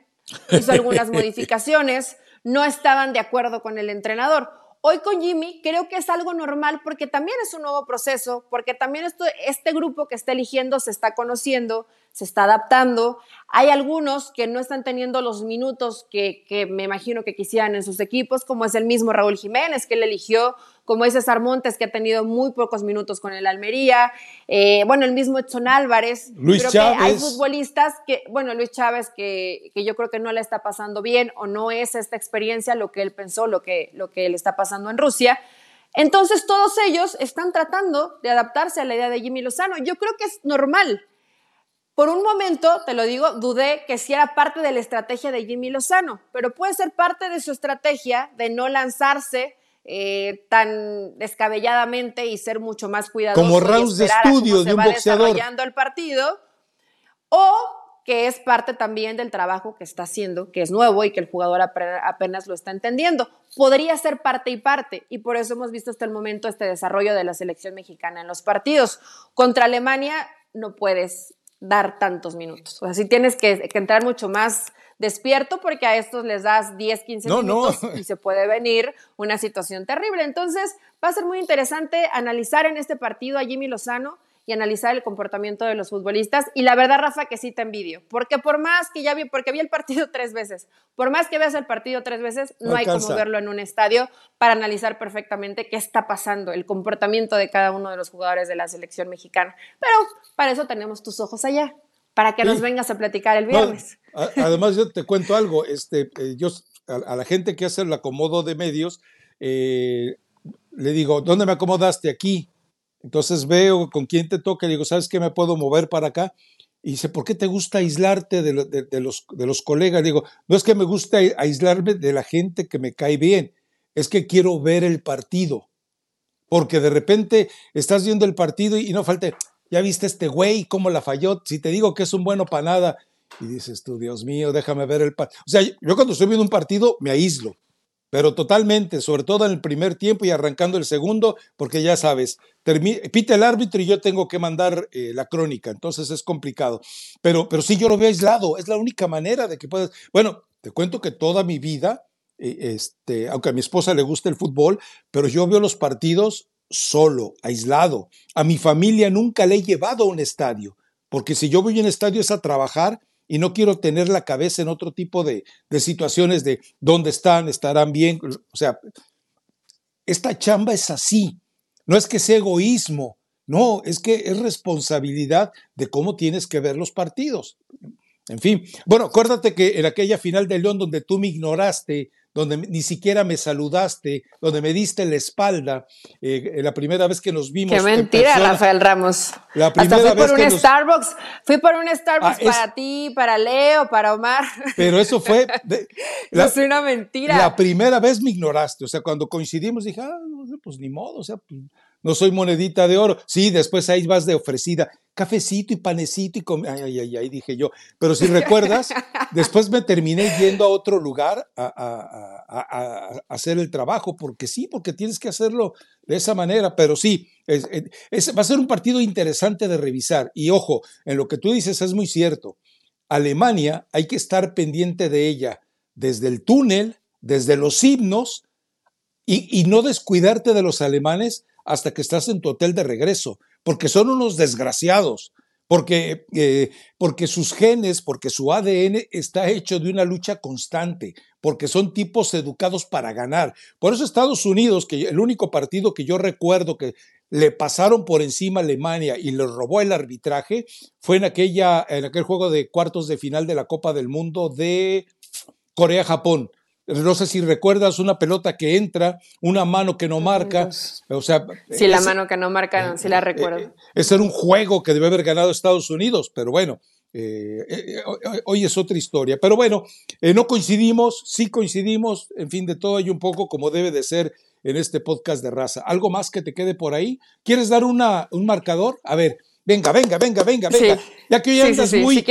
hizo algunas [LAUGHS] modificaciones, no estaban de acuerdo con el entrenador. Hoy con Jimmy creo que es algo normal porque también es un nuevo proceso, porque también esto, este grupo que está eligiendo se está conociendo, se está adaptando. Hay algunos que no están teniendo los minutos que, me imagino que quisieran en sus equipos, como es el mismo Raúl Jiménez, que él eligió, como es César Montes, que ha tenido muy pocos minutos con el Almería, eh, bueno, el mismo Edson Álvarez. Luis creo Chávez. Que hay futbolistas que, bueno, Luis Chávez, que, que, yo creo que no le está pasando bien o no es esta experiencia lo que él pensó, lo que, lo que le está pasando en Rusia. Entonces, todos ellos están tratando de adaptarse a la idea de Jimmy Lozano. Yo creo que es normal. Por un momento, te lo digo, dudé que si era parte de la estrategia de Jimmy Lozano, pero puede ser parte de su estrategia de no lanzarse eh, tan descabelladamente y ser mucho más cuidadoso. Como rounds de estudio de un boxeador. desarrollando el partido. O que es parte también del trabajo que está haciendo, que es nuevo y que el jugador apenas lo está entendiendo. Podría ser parte y parte, y por eso hemos visto hasta el momento este desarrollo de la selección mexicana en los partidos. Contra Alemania no puedes dar tantos minutos. O sea, sí tienes que, entrar mucho más despierto porque a estos les das 10, 15 minutos y se puede venir una situación terrible. Entonces, va a ser muy interesante analizar en este partido a Jimmy Lozano y analizar el comportamiento de los futbolistas. Y la verdad, Rafa, que sí te envidio, porque por más que ya vi, porque vi el partido [LAUGHS] tres veces, por más que veas el partido tres veces, no, hay como verlo en un estadio para analizar perfectamente qué está pasando, el comportamiento de cada uno de los jugadores de la selección mexicana. Pero para eso tenemos tus ojos allá, para que nos vengas a platicar el viernes. además, yo te cuento algo, este, eh, yo a, la gente que hace el acomodo de medios, eh, le digo, ¿dónde me acomodaste aquí? Entonces veo con quién te toca y digo, ¿sabes qué me puedo mover para acá? Y dice, ¿por qué te gusta aislarte de, los, de los colegas? Digo, no es que me guste aislarme de la gente que me cae bien, es que quiero ver el partido. Porque de repente estás viendo el partido y, no falta, ya viste este güey, cómo la falló. Si te digo que es un bueno para nada, y dices tú, Dios mío, déjame ver el partido. O sea, yo cuando estoy viendo un partido me aíslo pero totalmente, sobre todo en el primer tiempo y arrancando el segundo, porque ya sabes, pita el árbitro y yo tengo que mandar eh, la crónica, entonces es complicado. Pero, pero sí, yo lo veo aislado, es la única manera de que puedas. Bueno, te cuento que toda mi vida e, este, aunque a mi esposa le gusta el fútbol, pero yo veo los partidos solo, aislado. A mi familia nunca le he llevado a un estadio, porque si yo voy a un estadio es a trabajar y no quiero tener la cabeza en otro tipo de, de situaciones de dónde están, estarán bien. O sea, esta chamba es así. No es que sea egoísmo, no, es que es responsabilidad de cómo tienes que ver los partidos. En fin, bueno, acuérdate que en aquella final de León donde tú me ignoraste, donde ni siquiera me saludaste, donde me diste la espalda, eh, la primera vez que nos vimos. Qué mentira, Rafael Ramos. La primera Hasta fui por un Starbucks, fui por un Starbucks ah, para ti, para Leo, para Omar. Pero eso fue. no [LAUGHS] es una mentira. La primera vez me ignoraste, o sea, cuando coincidimos dije, ah, pues ni modo, o sea, pues, no soy monedita de oro. Sí, después ahí vas de ofrecida, cafecito y panecito y com ay, ay, ay, dije yo. Pero si recuerdas, [LAUGHS] después me terminé yendo a otro lugar a, hacer el trabajo, porque sí, porque tienes que hacerlo de esa manera, pero sí, va a ser un partido interesante de revisar. Y ojo, en lo que tú dices es muy cierto. Alemania hay que estar pendiente de ella desde el túnel, desde los himnos, y no descuidarte de los alemanes hasta que estás en tu hotel de regreso, porque son unos desgraciados, porque, eh, porque sus genes, porque su ADN está hecho de una lucha constante, porque son tipos educados para ganar. Por eso Estados Unidos, que el único partido que yo recuerdo que le pasaron por encima a Alemania y le robó el arbitraje, fue en, aquella, en aquel juego de cuartos de final de la Copa del Mundo de Corea-Japón no sé si recuerdas una pelota que entra, una mano que no marca, o sea... Sí, la mano que no marca, sí la eh, recuerdo. Eh, ese era un juego que debe haber ganado Estados Unidos, pero bueno, eh, hoy es otra historia. Pero bueno, no coincidimos, sí coincidimos, en fin, de todo hay un poco como debe de ser en este podcast de raza. ¿Algo más que te quede por ahí? ¿Quieres dar una, un marcador? A ver, Venga, venga, venga, venga, venga. Ya que hoy andas muy.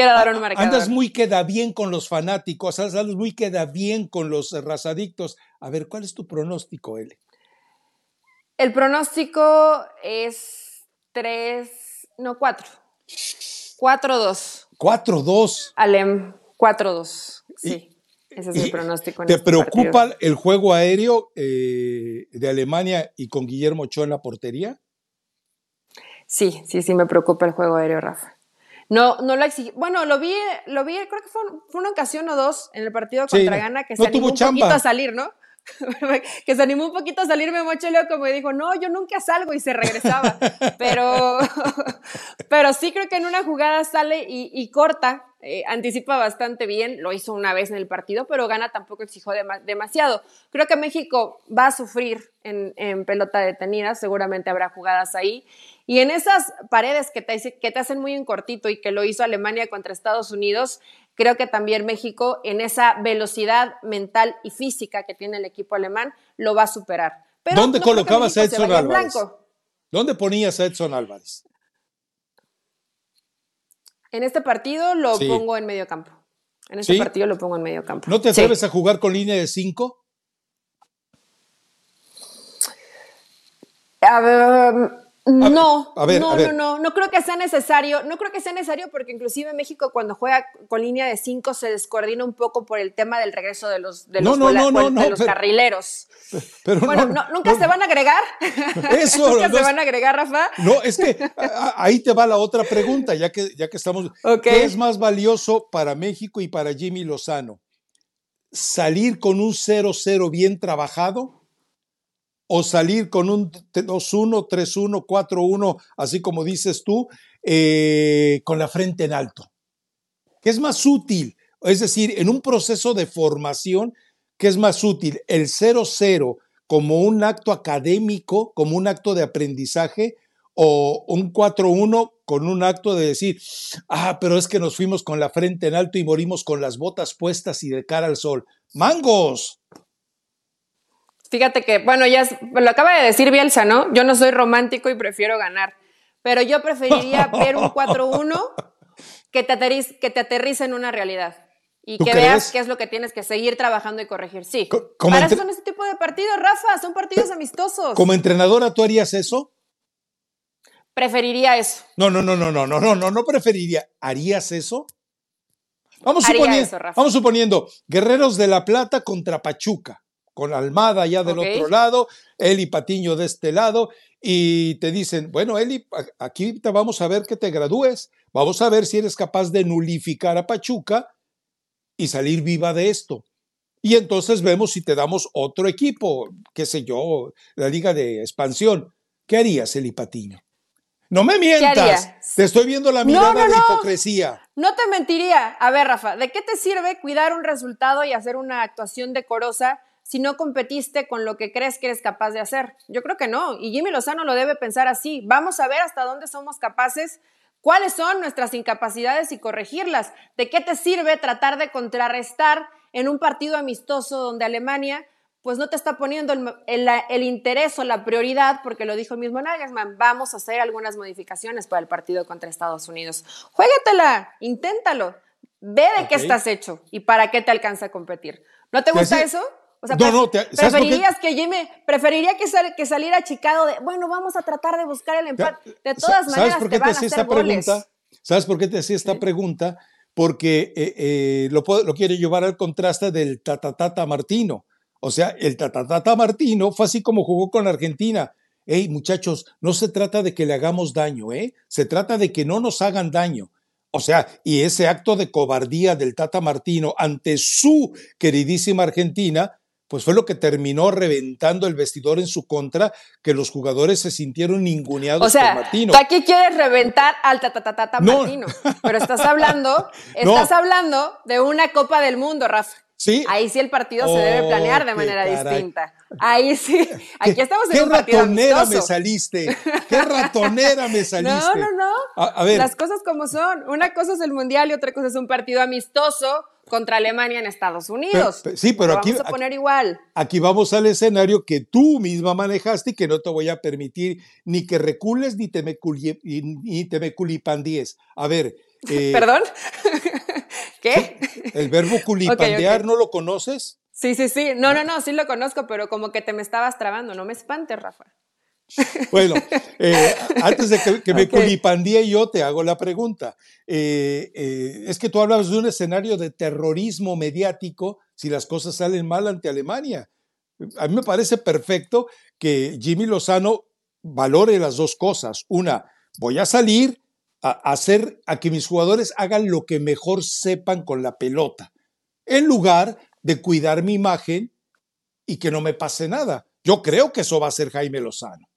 andas muy queda bien con los fanáticos, andas muy queda bien con los razadictos. A ver, ¿cuál es tu pronóstico, L? El pronóstico es 3, no, 4. 4-2. 4-2. Alem, 4-2. Sí. Ese es el pronóstico. ¿Te este preocupa el juego aéreo eh, de Alemania y con Guillermo Ochoa en la portería? Sí, sí, sí me preocupa el juego aéreo, Rafa. No, no lo exigí. Bueno, lo vi, lo vi, creo que fue, una ocasión o dos en el partido contra Ghana [LAUGHS] que se animó un poquito a salir, ¿no? que se animó un poquito a salirme Leo como dijo, no, yo nunca salgo y se regresaba. [LAUGHS] pero, [LAUGHS] pero sí creo que en una jugada sale y, corta, eh, anticipa bastante bien, lo hizo una vez en el partido, pero Gana tampoco exigió demasiado. Creo que México va a sufrir en, en pelota detenida, seguramente habrá jugadas ahí. Y en esas paredes que te, que te hacen muy en cortito y que lo hizo Alemania contra Estados Unidos, Creo que también México, en esa velocidad mental y física que tiene el equipo alemán, lo va a superar. ¿Dónde colocabas a Edson Álvarez? ¿Dónde ponías a Edson Álvarez? En este partido lo pongo en medio campo. En este partido lo pongo en medio campo. ¿No te atreves a jugar con línea de cinco? A ver, no, no, no, no, no creo que sea necesario, no creo que sea necesario porque inclusive México cuando juega con línea de cinco se descoordina un poco por el tema del regreso de los, de los, carrileros. Pero bueno, nunca se van a agregar. Eso, [LAUGHS] nunca se van a agregar, Rafa. No, es que ahí te va la otra pregunta, ya que, ya que estamos. ¿Qué es más valioso para México y para Jimmy Lozano? ¿Salir con un 0-0 bien trabajado? O salir con un 2-1, 3-1, 4-1, así como dices tú, eh, con la frente en alto. ¿Qué es más útil? Es decir, en un proceso de formación, ¿qué es más útil? El 0-0 como un acto académico, como un acto de aprendizaje, o un 4-1 con un acto de decir, ah, pero es que nos fuimos con la frente en alto y morimos con las botas puestas y de cara al sol. ¡Mangos! Fíjate que, bueno, ya lo acaba de decir Bielsa, ¿no? Yo no soy romántico y prefiero ganar, pero yo preferiría [LAUGHS] ver un 4-1 que te, aterrice, que te aterrice en una realidad y que veas qué es lo que tienes que seguir trabajando y corregir. Sí. Para eso son este tipo de partidos, Rafa, son partidos amistosos. Como entrenadora, ¿tú harías eso? Preferiría eso. No, no, no, no, no, no, no, no, no preferiría. ¿Harías eso? Vamos suponiendo, vamos suponiendo, Guerreros de la Plata contra Pachuca, con Almada allá del otro lado, Eli Patiño de este lado, y te dicen, bueno, Eli, aquí te vamos a ver que te gradúes, vamos a ver si eres capaz de nulificar a Pachuca y salir viva de esto. Y entonces vemos si te damos otro equipo, qué sé yo, la liga de expansión. ¿Qué harías, Eli Patiño? No me mientas. Te estoy viendo la mirada de hipocresía. No te mentiría. A ver, Rafa, ¿de qué te sirve cuidar un resultado y hacer una actuación decorosa si no competiste con lo que crees que eres capaz de hacer? Yo creo que no. Y Jimmy Lozano lo debe pensar así. Vamos a ver hasta dónde somos capaces, cuáles son nuestras incapacidades y corregirlas. ¿De qué te sirve tratar de contrarrestar en un partido amistoso donde Alemania pues no te está poniendo el, interés o la prioridad, porque lo dijo el mismo Nagelsmann, vamos a hacer algunas modificaciones para el partido contra Estados Unidos. Juégatela, inténtalo, ve de qué estás hecho y para qué te alcanza a competir. ¿No te gusta eso? O sea, no, no, preferirías que Jimmy, preferiría que, que saliera Chicago de, bueno, vamos a tratar de buscar el empate. De todas maneras, te, van a hacer pregunta? ¿Sabes por qué te hacía esta pregunta? Porque eh, eh, lo, lo quiere llevar al contraste del tatatata Martino. O sea, el tatatata Martino fue así como jugó con Argentina. Hey, muchachos, no se trata de que le hagamos daño, ¿eh? Se trata de que no nos hagan daño. O sea, y ese acto de cobardía del Tata Martino ante su queridísima Argentina, pues fue lo que terminó reventando el vestidor en su contra, que los jugadores se sintieron ninguneados o sea, por Martino. Tú aquí quieres reventar al Tata Martino, pero estás hablando, [LAUGHS] estás hablando de una Copa del Mundo, Rafa. Ahí sí el partido se debe planear de manera distinta. Ahí sí. [LAUGHS] Aquí estamos en un partido ¡Qué ratonera me saliste! ¡Qué ratonera me [LAUGHS] saliste! No, no, no. A, ver. Las cosas como son. Una cosa es el Mundial y otra cosa es un partido amistoso contra Alemania en Estados Unidos. sí, pero aquí vamos a poner igual. Aquí vamos al escenario que tú misma manejaste y que no te voy a permitir ni que recules ni te me, ni te me culipandíes. A ver. [LAUGHS] Eh, ¿Perdón? [LAUGHS] ¿Qué? ¿El verbo [LAUGHS] culipandear no lo conoces? Sí, sí, sí. No, no, no, sí lo conozco, pero como que te me estabas trabando. No me espantes, Rafa. Bueno, eh, antes de que, me culipandee yo, te hago la pregunta. Eh, eh, es que tú hablabas de un escenario de terrorismo mediático si las cosas salen mal ante Alemania. A mí me parece perfecto que Jimmy Lozano valore las dos cosas. Una, voy a salir a hacer a que mis jugadores hagan lo que mejor sepan con la pelota, en lugar de cuidar mi imagen y que no me pase nada. Yo creo que eso va a ser Jaime Lozano.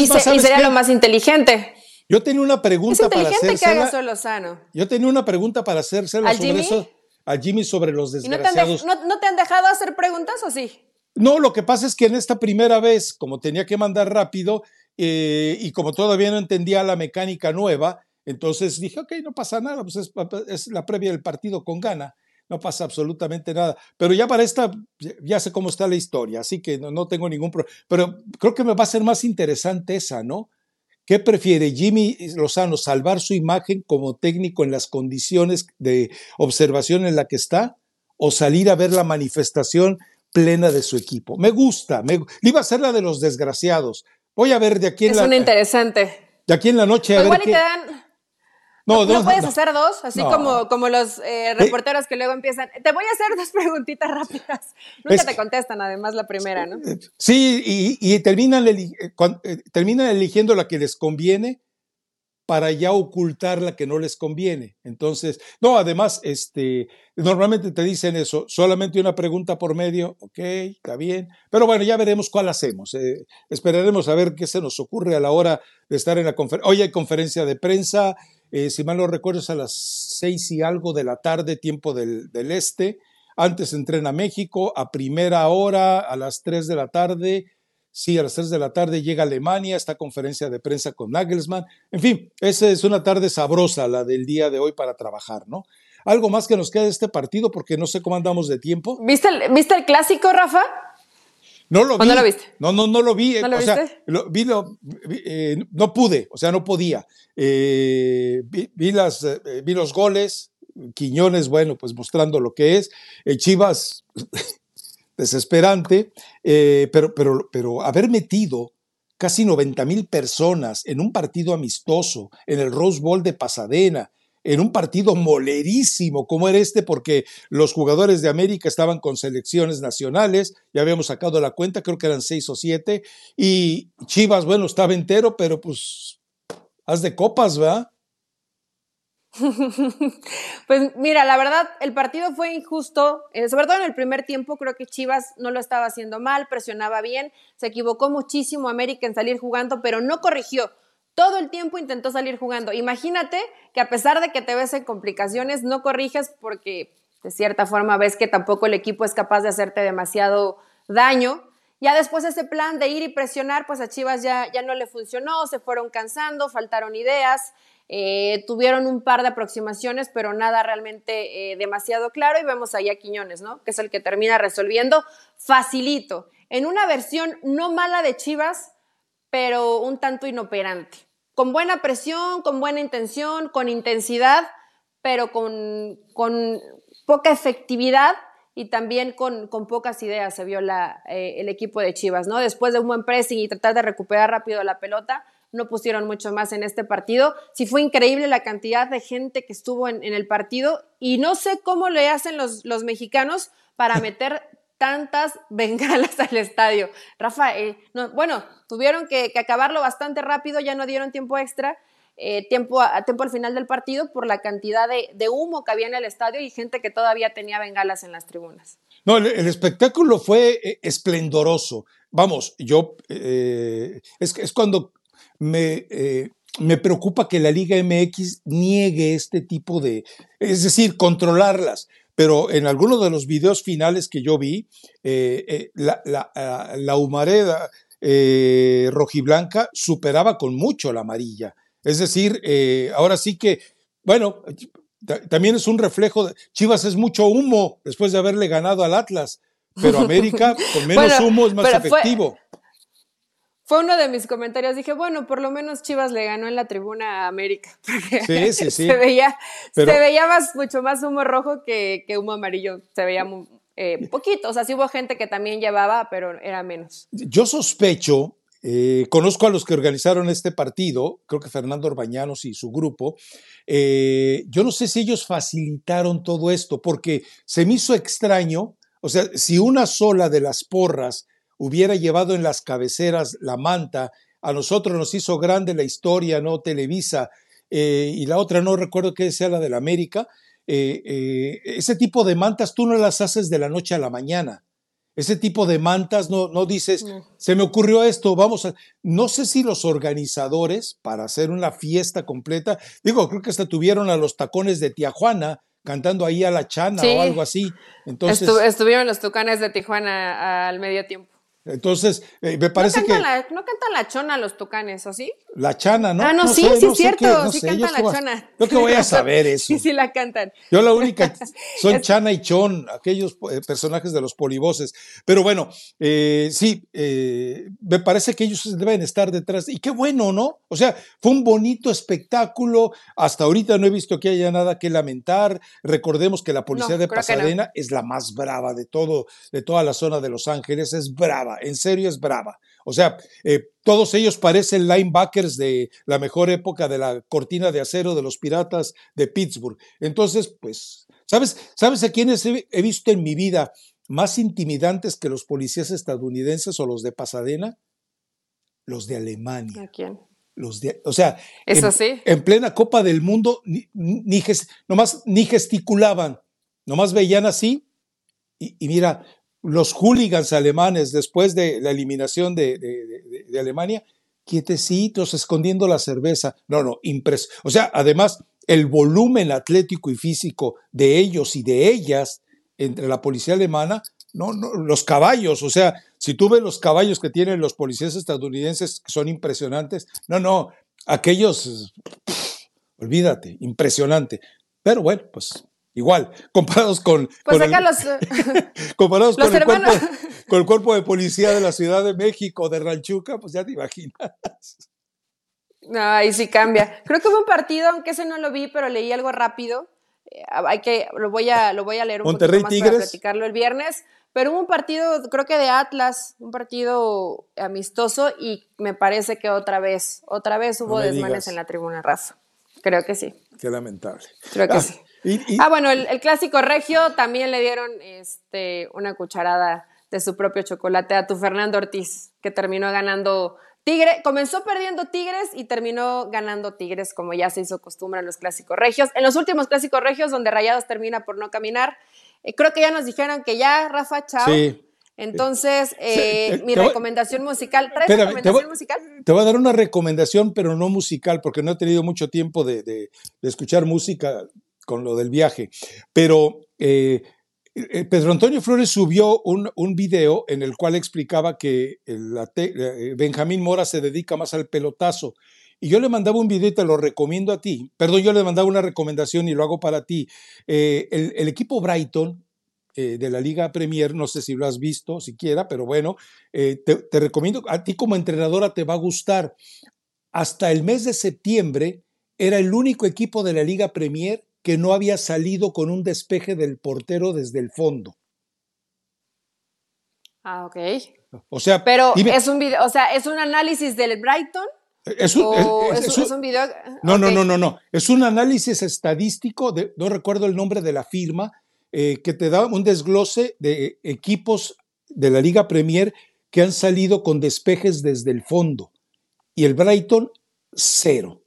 Y, sería lo más inteligente. Yo tenía una pregunta para hacer. que Lozano. Yo tenía una pregunta para hacérsela sobre eso a Jimmy sobre los desgraciados. no, no te han dejado hacer preguntas o sí? No, lo que pasa es que en esta primera vez, como tenía que mandar rápido, eh, y como todavía no entendía la mecánica nueva, entonces dije, ok, no pasa nada, pues es, la previa del partido con gana, no pasa absolutamente nada. Pero ya para esta, ya sé cómo está la historia, así que no, tengo ningún problema. Pero creo que me va a ser más interesante esa, ¿no? ¿Qué prefiere Jimmy Lozano, salvar su imagen como técnico en las condiciones de observación en la que está o salir a ver la manifestación plena de su equipo? Me gusta, me, iba a ser la de los desgraciados, Voy a ver de aquí en es la. Es una interesante. De aquí en la noche. A igual y te dan. No, no, puedes hacer dos, así como, como los eh, reporteros que luego empiezan. Te voy a hacer dos [LAUGHS] preguntitas rápidas. Nunca te contestan, además, la primera, ¿no? Eh, sí, y, terminan, eh, terminan eligiendo la que les conviene para ya ocultar la que no les conviene. Entonces, no, además, este, normalmente te dicen eso, solamente una pregunta por medio, ok, está bien, pero bueno, ya veremos cuál hacemos. Eh, esperaremos a ver qué se nos ocurre a la hora de estar en la conferencia. Hoy hay conferencia de prensa, eh, si mal no recuerdo, es a las seis y algo de la tarde, tiempo del, del este. Antes entrena México, a primera hora, a las tres de la tarde, Sí, a las 3 de la tarde llega Alemania, esta conferencia de prensa con Nagelsmann. En fin, esa es una tarde sabrosa la del día de hoy para trabajar, ¿no? Algo más que nos queda de este partido porque no sé cómo andamos de tiempo. ¿Viste el, ¿viste el clásico, Rafa? No lo vi. no lo viste? No, no, no lo vi. ¿No lo o Sea, vi, eh, no pude, o sea, no podía. Eh, vi, las, eh, vi los goles, Quiñones, bueno, pues mostrando lo que es. Chivas [LAUGHS] desesperante, pero, pero, pero haber metido casi 90 mil personas en un partido amistoso, en el Rose Bowl de Pasadena, en un partido molerísimo como era este, porque los jugadores de América estaban con selecciones nacionales, ya habíamos sacado la cuenta, creo que eran seis o siete, y Chivas, bueno, estaba entero, pero pues haz de copas, ¿verdad? [LAUGHS] pues mira, la verdad, el partido fue injusto, eh, sobre todo en el primer tiempo, creo que Chivas no lo estaba haciendo mal, presionaba bien, se equivocó muchísimo América en salir jugando, pero no corrigió. Todo el tiempo intentó salir jugando. Imagínate que a pesar de que te ves en complicaciones, no corriges porque de cierta forma ves que tampoco el equipo es capaz de hacerte demasiado daño. Ya después ese plan de ir y presionar, pues a Chivas ya, ya no le funcionó, se fueron cansando, faltaron ideas. Eh, tuvieron un par de aproximaciones, pero nada realmente eh, demasiado claro. Y vemos ahí a Quiñones, ¿no? Que es el que termina resolviendo facilito. En una versión no mala de Chivas, pero un tanto inoperante. Con buena presión, con buena intención, con intensidad, pero con, poca efectividad y también con, pocas ideas se vio eh, el equipo de Chivas, ¿no? Después de un buen pressing y tratar de recuperar rápido la pelota, no pusieron mucho más en este partido. Sí fue increíble la cantidad de gente que estuvo en, el partido y no sé cómo le hacen los, los mexicanos para meter tantas [LAUGHS] bengalas al estadio. Rafa, eh, bueno, tuvieron que, acabarlo bastante rápido, ya no dieron tiempo extra. Eh, tiempo, a, tiempo al final del partido por la cantidad de, humo que había en el estadio y gente que todavía tenía bengalas en las tribunas. No, el, espectáculo fue eh, esplendoroso. Vamos, yo es, es cuando me, eh, me preocupa que la Liga MX niegue este tipo de, es decir, controlarlas. Pero en algunos de los videos finales que yo vi, eh, eh, la, la, ah, la, humareda rojiblanca superaba con mucho la amarilla. Es decir, ahora sí que, bueno, también es un reflejo, de, Chivas es mucho humo después de haberle ganado al Atlas, pero América [LAUGHS] con menos humo es más efectivo. Fue uno de mis comentarios. Dije, bueno, por lo menos Chivas le ganó en la tribuna a América. [LAUGHS] Sí, sí, sí. Se veía, se veía más, mucho más humo rojo que, humo amarillo. Se veía eh, poquito. O sea, sí hubo gente que también llevaba, pero era menos. Yo sospecho, eh, conozco a los que organizaron este partido, creo que Fernando Orbañanos y su grupo. Eh, yo no sé si ellos facilitaron todo esto, porque se me hizo extraño. O sea, si una sola de las porras hubiera llevado en las cabeceras la manta. A nosotros nos hizo grande la historia, ¿no? Televisa. Eh, y la otra no recuerdo que sea la de la América. Eh, eh, ese tipo de mantas tú no las haces de la noche a la mañana. Ese tipo de mantas no, no dices, se me ocurrió esto, vamos a... No sé si los organizadores, para hacer una fiesta completa, digo, creo que hasta tuvieron a los tacones de Tijuana cantando ahí a la chana o algo así. Entonces, estuvieron los tucanes de Tijuana al medio tiempo. Entonces, eh, me parece que. La, no cantan la chona los tucanes, ¿o sí? La chana, ¿no? Ah, no, sí, sí, es cierto. sí cantan la chona. Yo que voy a saber [LAUGHS] eso. sí, sí la cantan. Yo la única. [LAUGHS] Son Chana y Chon, aquellos eh, personajes de los polivoces. Pero bueno, eh, sí, me parece que ellos deben estar detrás. Y qué bueno, ¿no? O sea, fue un bonito espectáculo. Hasta ahorita no he visto que haya nada que lamentar. Recordemos que la policía de Pasadena es la más brava de todo, de toda la zona de Los Ángeles. Es brava en serio es brava. O sea, eh, todos ellos parecen linebackers de la mejor época de la cortina de acero de los piratas de Pittsburgh. Entonces, pues, ¿sabes, ¿sabes a quiénes he, visto en mi vida más intimidantes que los policías estadounidenses o los de Pasadena? Los de Alemania. ¿A quién? Los de, o sea, en plena Copa del Mundo ni, ni, nomás, ni gesticulaban, nomás veían así y, y mira, los hooligans alemanes después de la eliminación de, Alemania, quietecitos, escondiendo la cerveza. No, no, impreso. O sea, además, el volumen atlético y físico de ellos y de ellas entre la policía alemana, no, no, los caballos, o sea, si tú ves los caballos que tienen los policías estadounidenses, que son impresionantes, no, no, aquellos, olvídate, impresionante. Pero bueno, pues igual, comparados con, pues con, el, los, [LAUGHS] comparados con, el cuerpo, con, el cuerpo, de policía de la Ciudad de México, de Ranchuca, pues ya te imaginas. No, ahí sí cambia. Creo que hubo un partido, aunque ese no lo vi, pero leí algo rápido. Eh, hay que, lo voy a, lo voy a leer un poquito más para platicarlo el viernes. Pero hubo un partido, creo que de Atlas, un partido amistoso y me parece que otra vez, otra vez hubo desmanes en la tribuna, Rafa. Creo que sí. Qué lamentable. Creo que ah, sí. Ah, bueno, el, clásico regio también le dieron este, una cucharada de su propio chocolate a tu Fernando Ortiz, que terminó ganando Tigre, comenzó perdiendo Tigres y terminó ganando Tigres, como ya se hizo costumbre en los clásicos regios. En los últimos clásicos regios, donde Rayados termina por no caminar, eh, creo que ya nos dijeron que ya, Rafa, chao. Sí. Entonces, eh, eh, mi recomendación musical. ¿Traes recomendación musical? Te voy a dar una recomendación, pero no musical, porque no he tenido mucho tiempo de, escuchar música con lo del viaje. Pero eh, Pedro Antonio Flores subió un, un, video en el cual explicaba que eh, Benjamín Mora se dedica más al pelotazo. Y yo le mandaba un video y te lo recomiendo a ti. Perdón, yo le mandaba una recomendación y lo hago para ti. Eh, el, equipo Brighton de la Liga Premier, no sé si lo has visto siquiera, pero bueno, te recomiendo, a ti como entrenadora te va a gustar. Hasta el mes de septiembre era el único equipo de la Liga Premier que no había salido con un despeje del portero desde el fondo. Ah, ok. O sea, pero es un video, o sea, es un análisis del Brighton. Es un, video. No, no, no, no, no. Es un análisis estadístico, de, no recuerdo el nombre de la firma, eh, que te da un desglose de equipos de la Liga Premier que han salido con despejes desde el fondo. Y el Brighton, cero.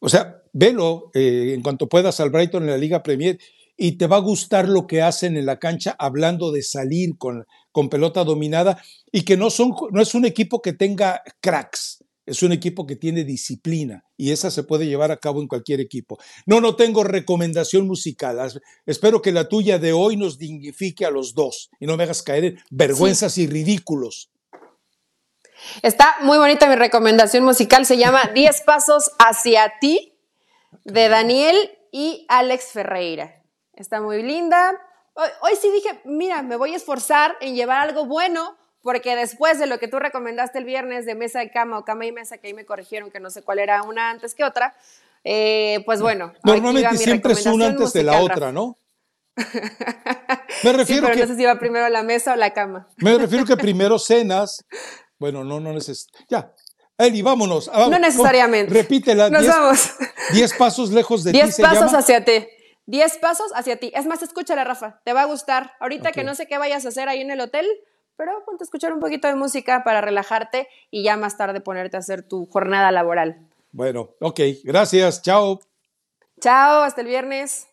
O sea, velo eh, en cuanto puedas al Brighton en la Liga Premier y te va a gustar lo que hacen en la cancha hablando de salir con, con pelota dominada y que no, son, no es un equipo que tenga cracks, es un equipo que tiene disciplina y esa se puede llevar a cabo en cualquier equipo. No, no tengo recomendación musical. Espero que la tuya de hoy nos dignifique a los dos y no me hagas caer en vergüenzas y ridículos. Está muy bonita mi recomendación musical, se llama 10 pasos hacia ti de Daniel y Alex Ferreira. Está muy linda. Hoy, sí dije, mira, me voy a esforzar en llevar algo bueno, porque después de lo que tú recomendaste el viernes de mesa de cama o cama y mesa, que ahí me corrigieron que no sé cuál era una antes que otra, eh, pues bueno. Normalmente siempre es una antes de la otra, ¿no? [LAUGHS] Me refiero pero no sé si iba primero la mesa o la cama. Me refiero que primero cenas. Bueno, no, no necesito. Ya, Eli, vámonos. no necesariamente. Repítela. Nos vamos. Diez pasos lejos de ti. Diez pasos hacia ti. Diez pasos hacia ti. Es más, escúchala, Rafa. Te va a gustar. Ahorita que no sé qué vayas a hacer ahí en el hotel, pero ponte a escuchar un poquito de música para relajarte y ya más tarde ponerte a hacer tu jornada laboral. Bueno, ok. Gracias. Chao. Chao. Hasta el viernes.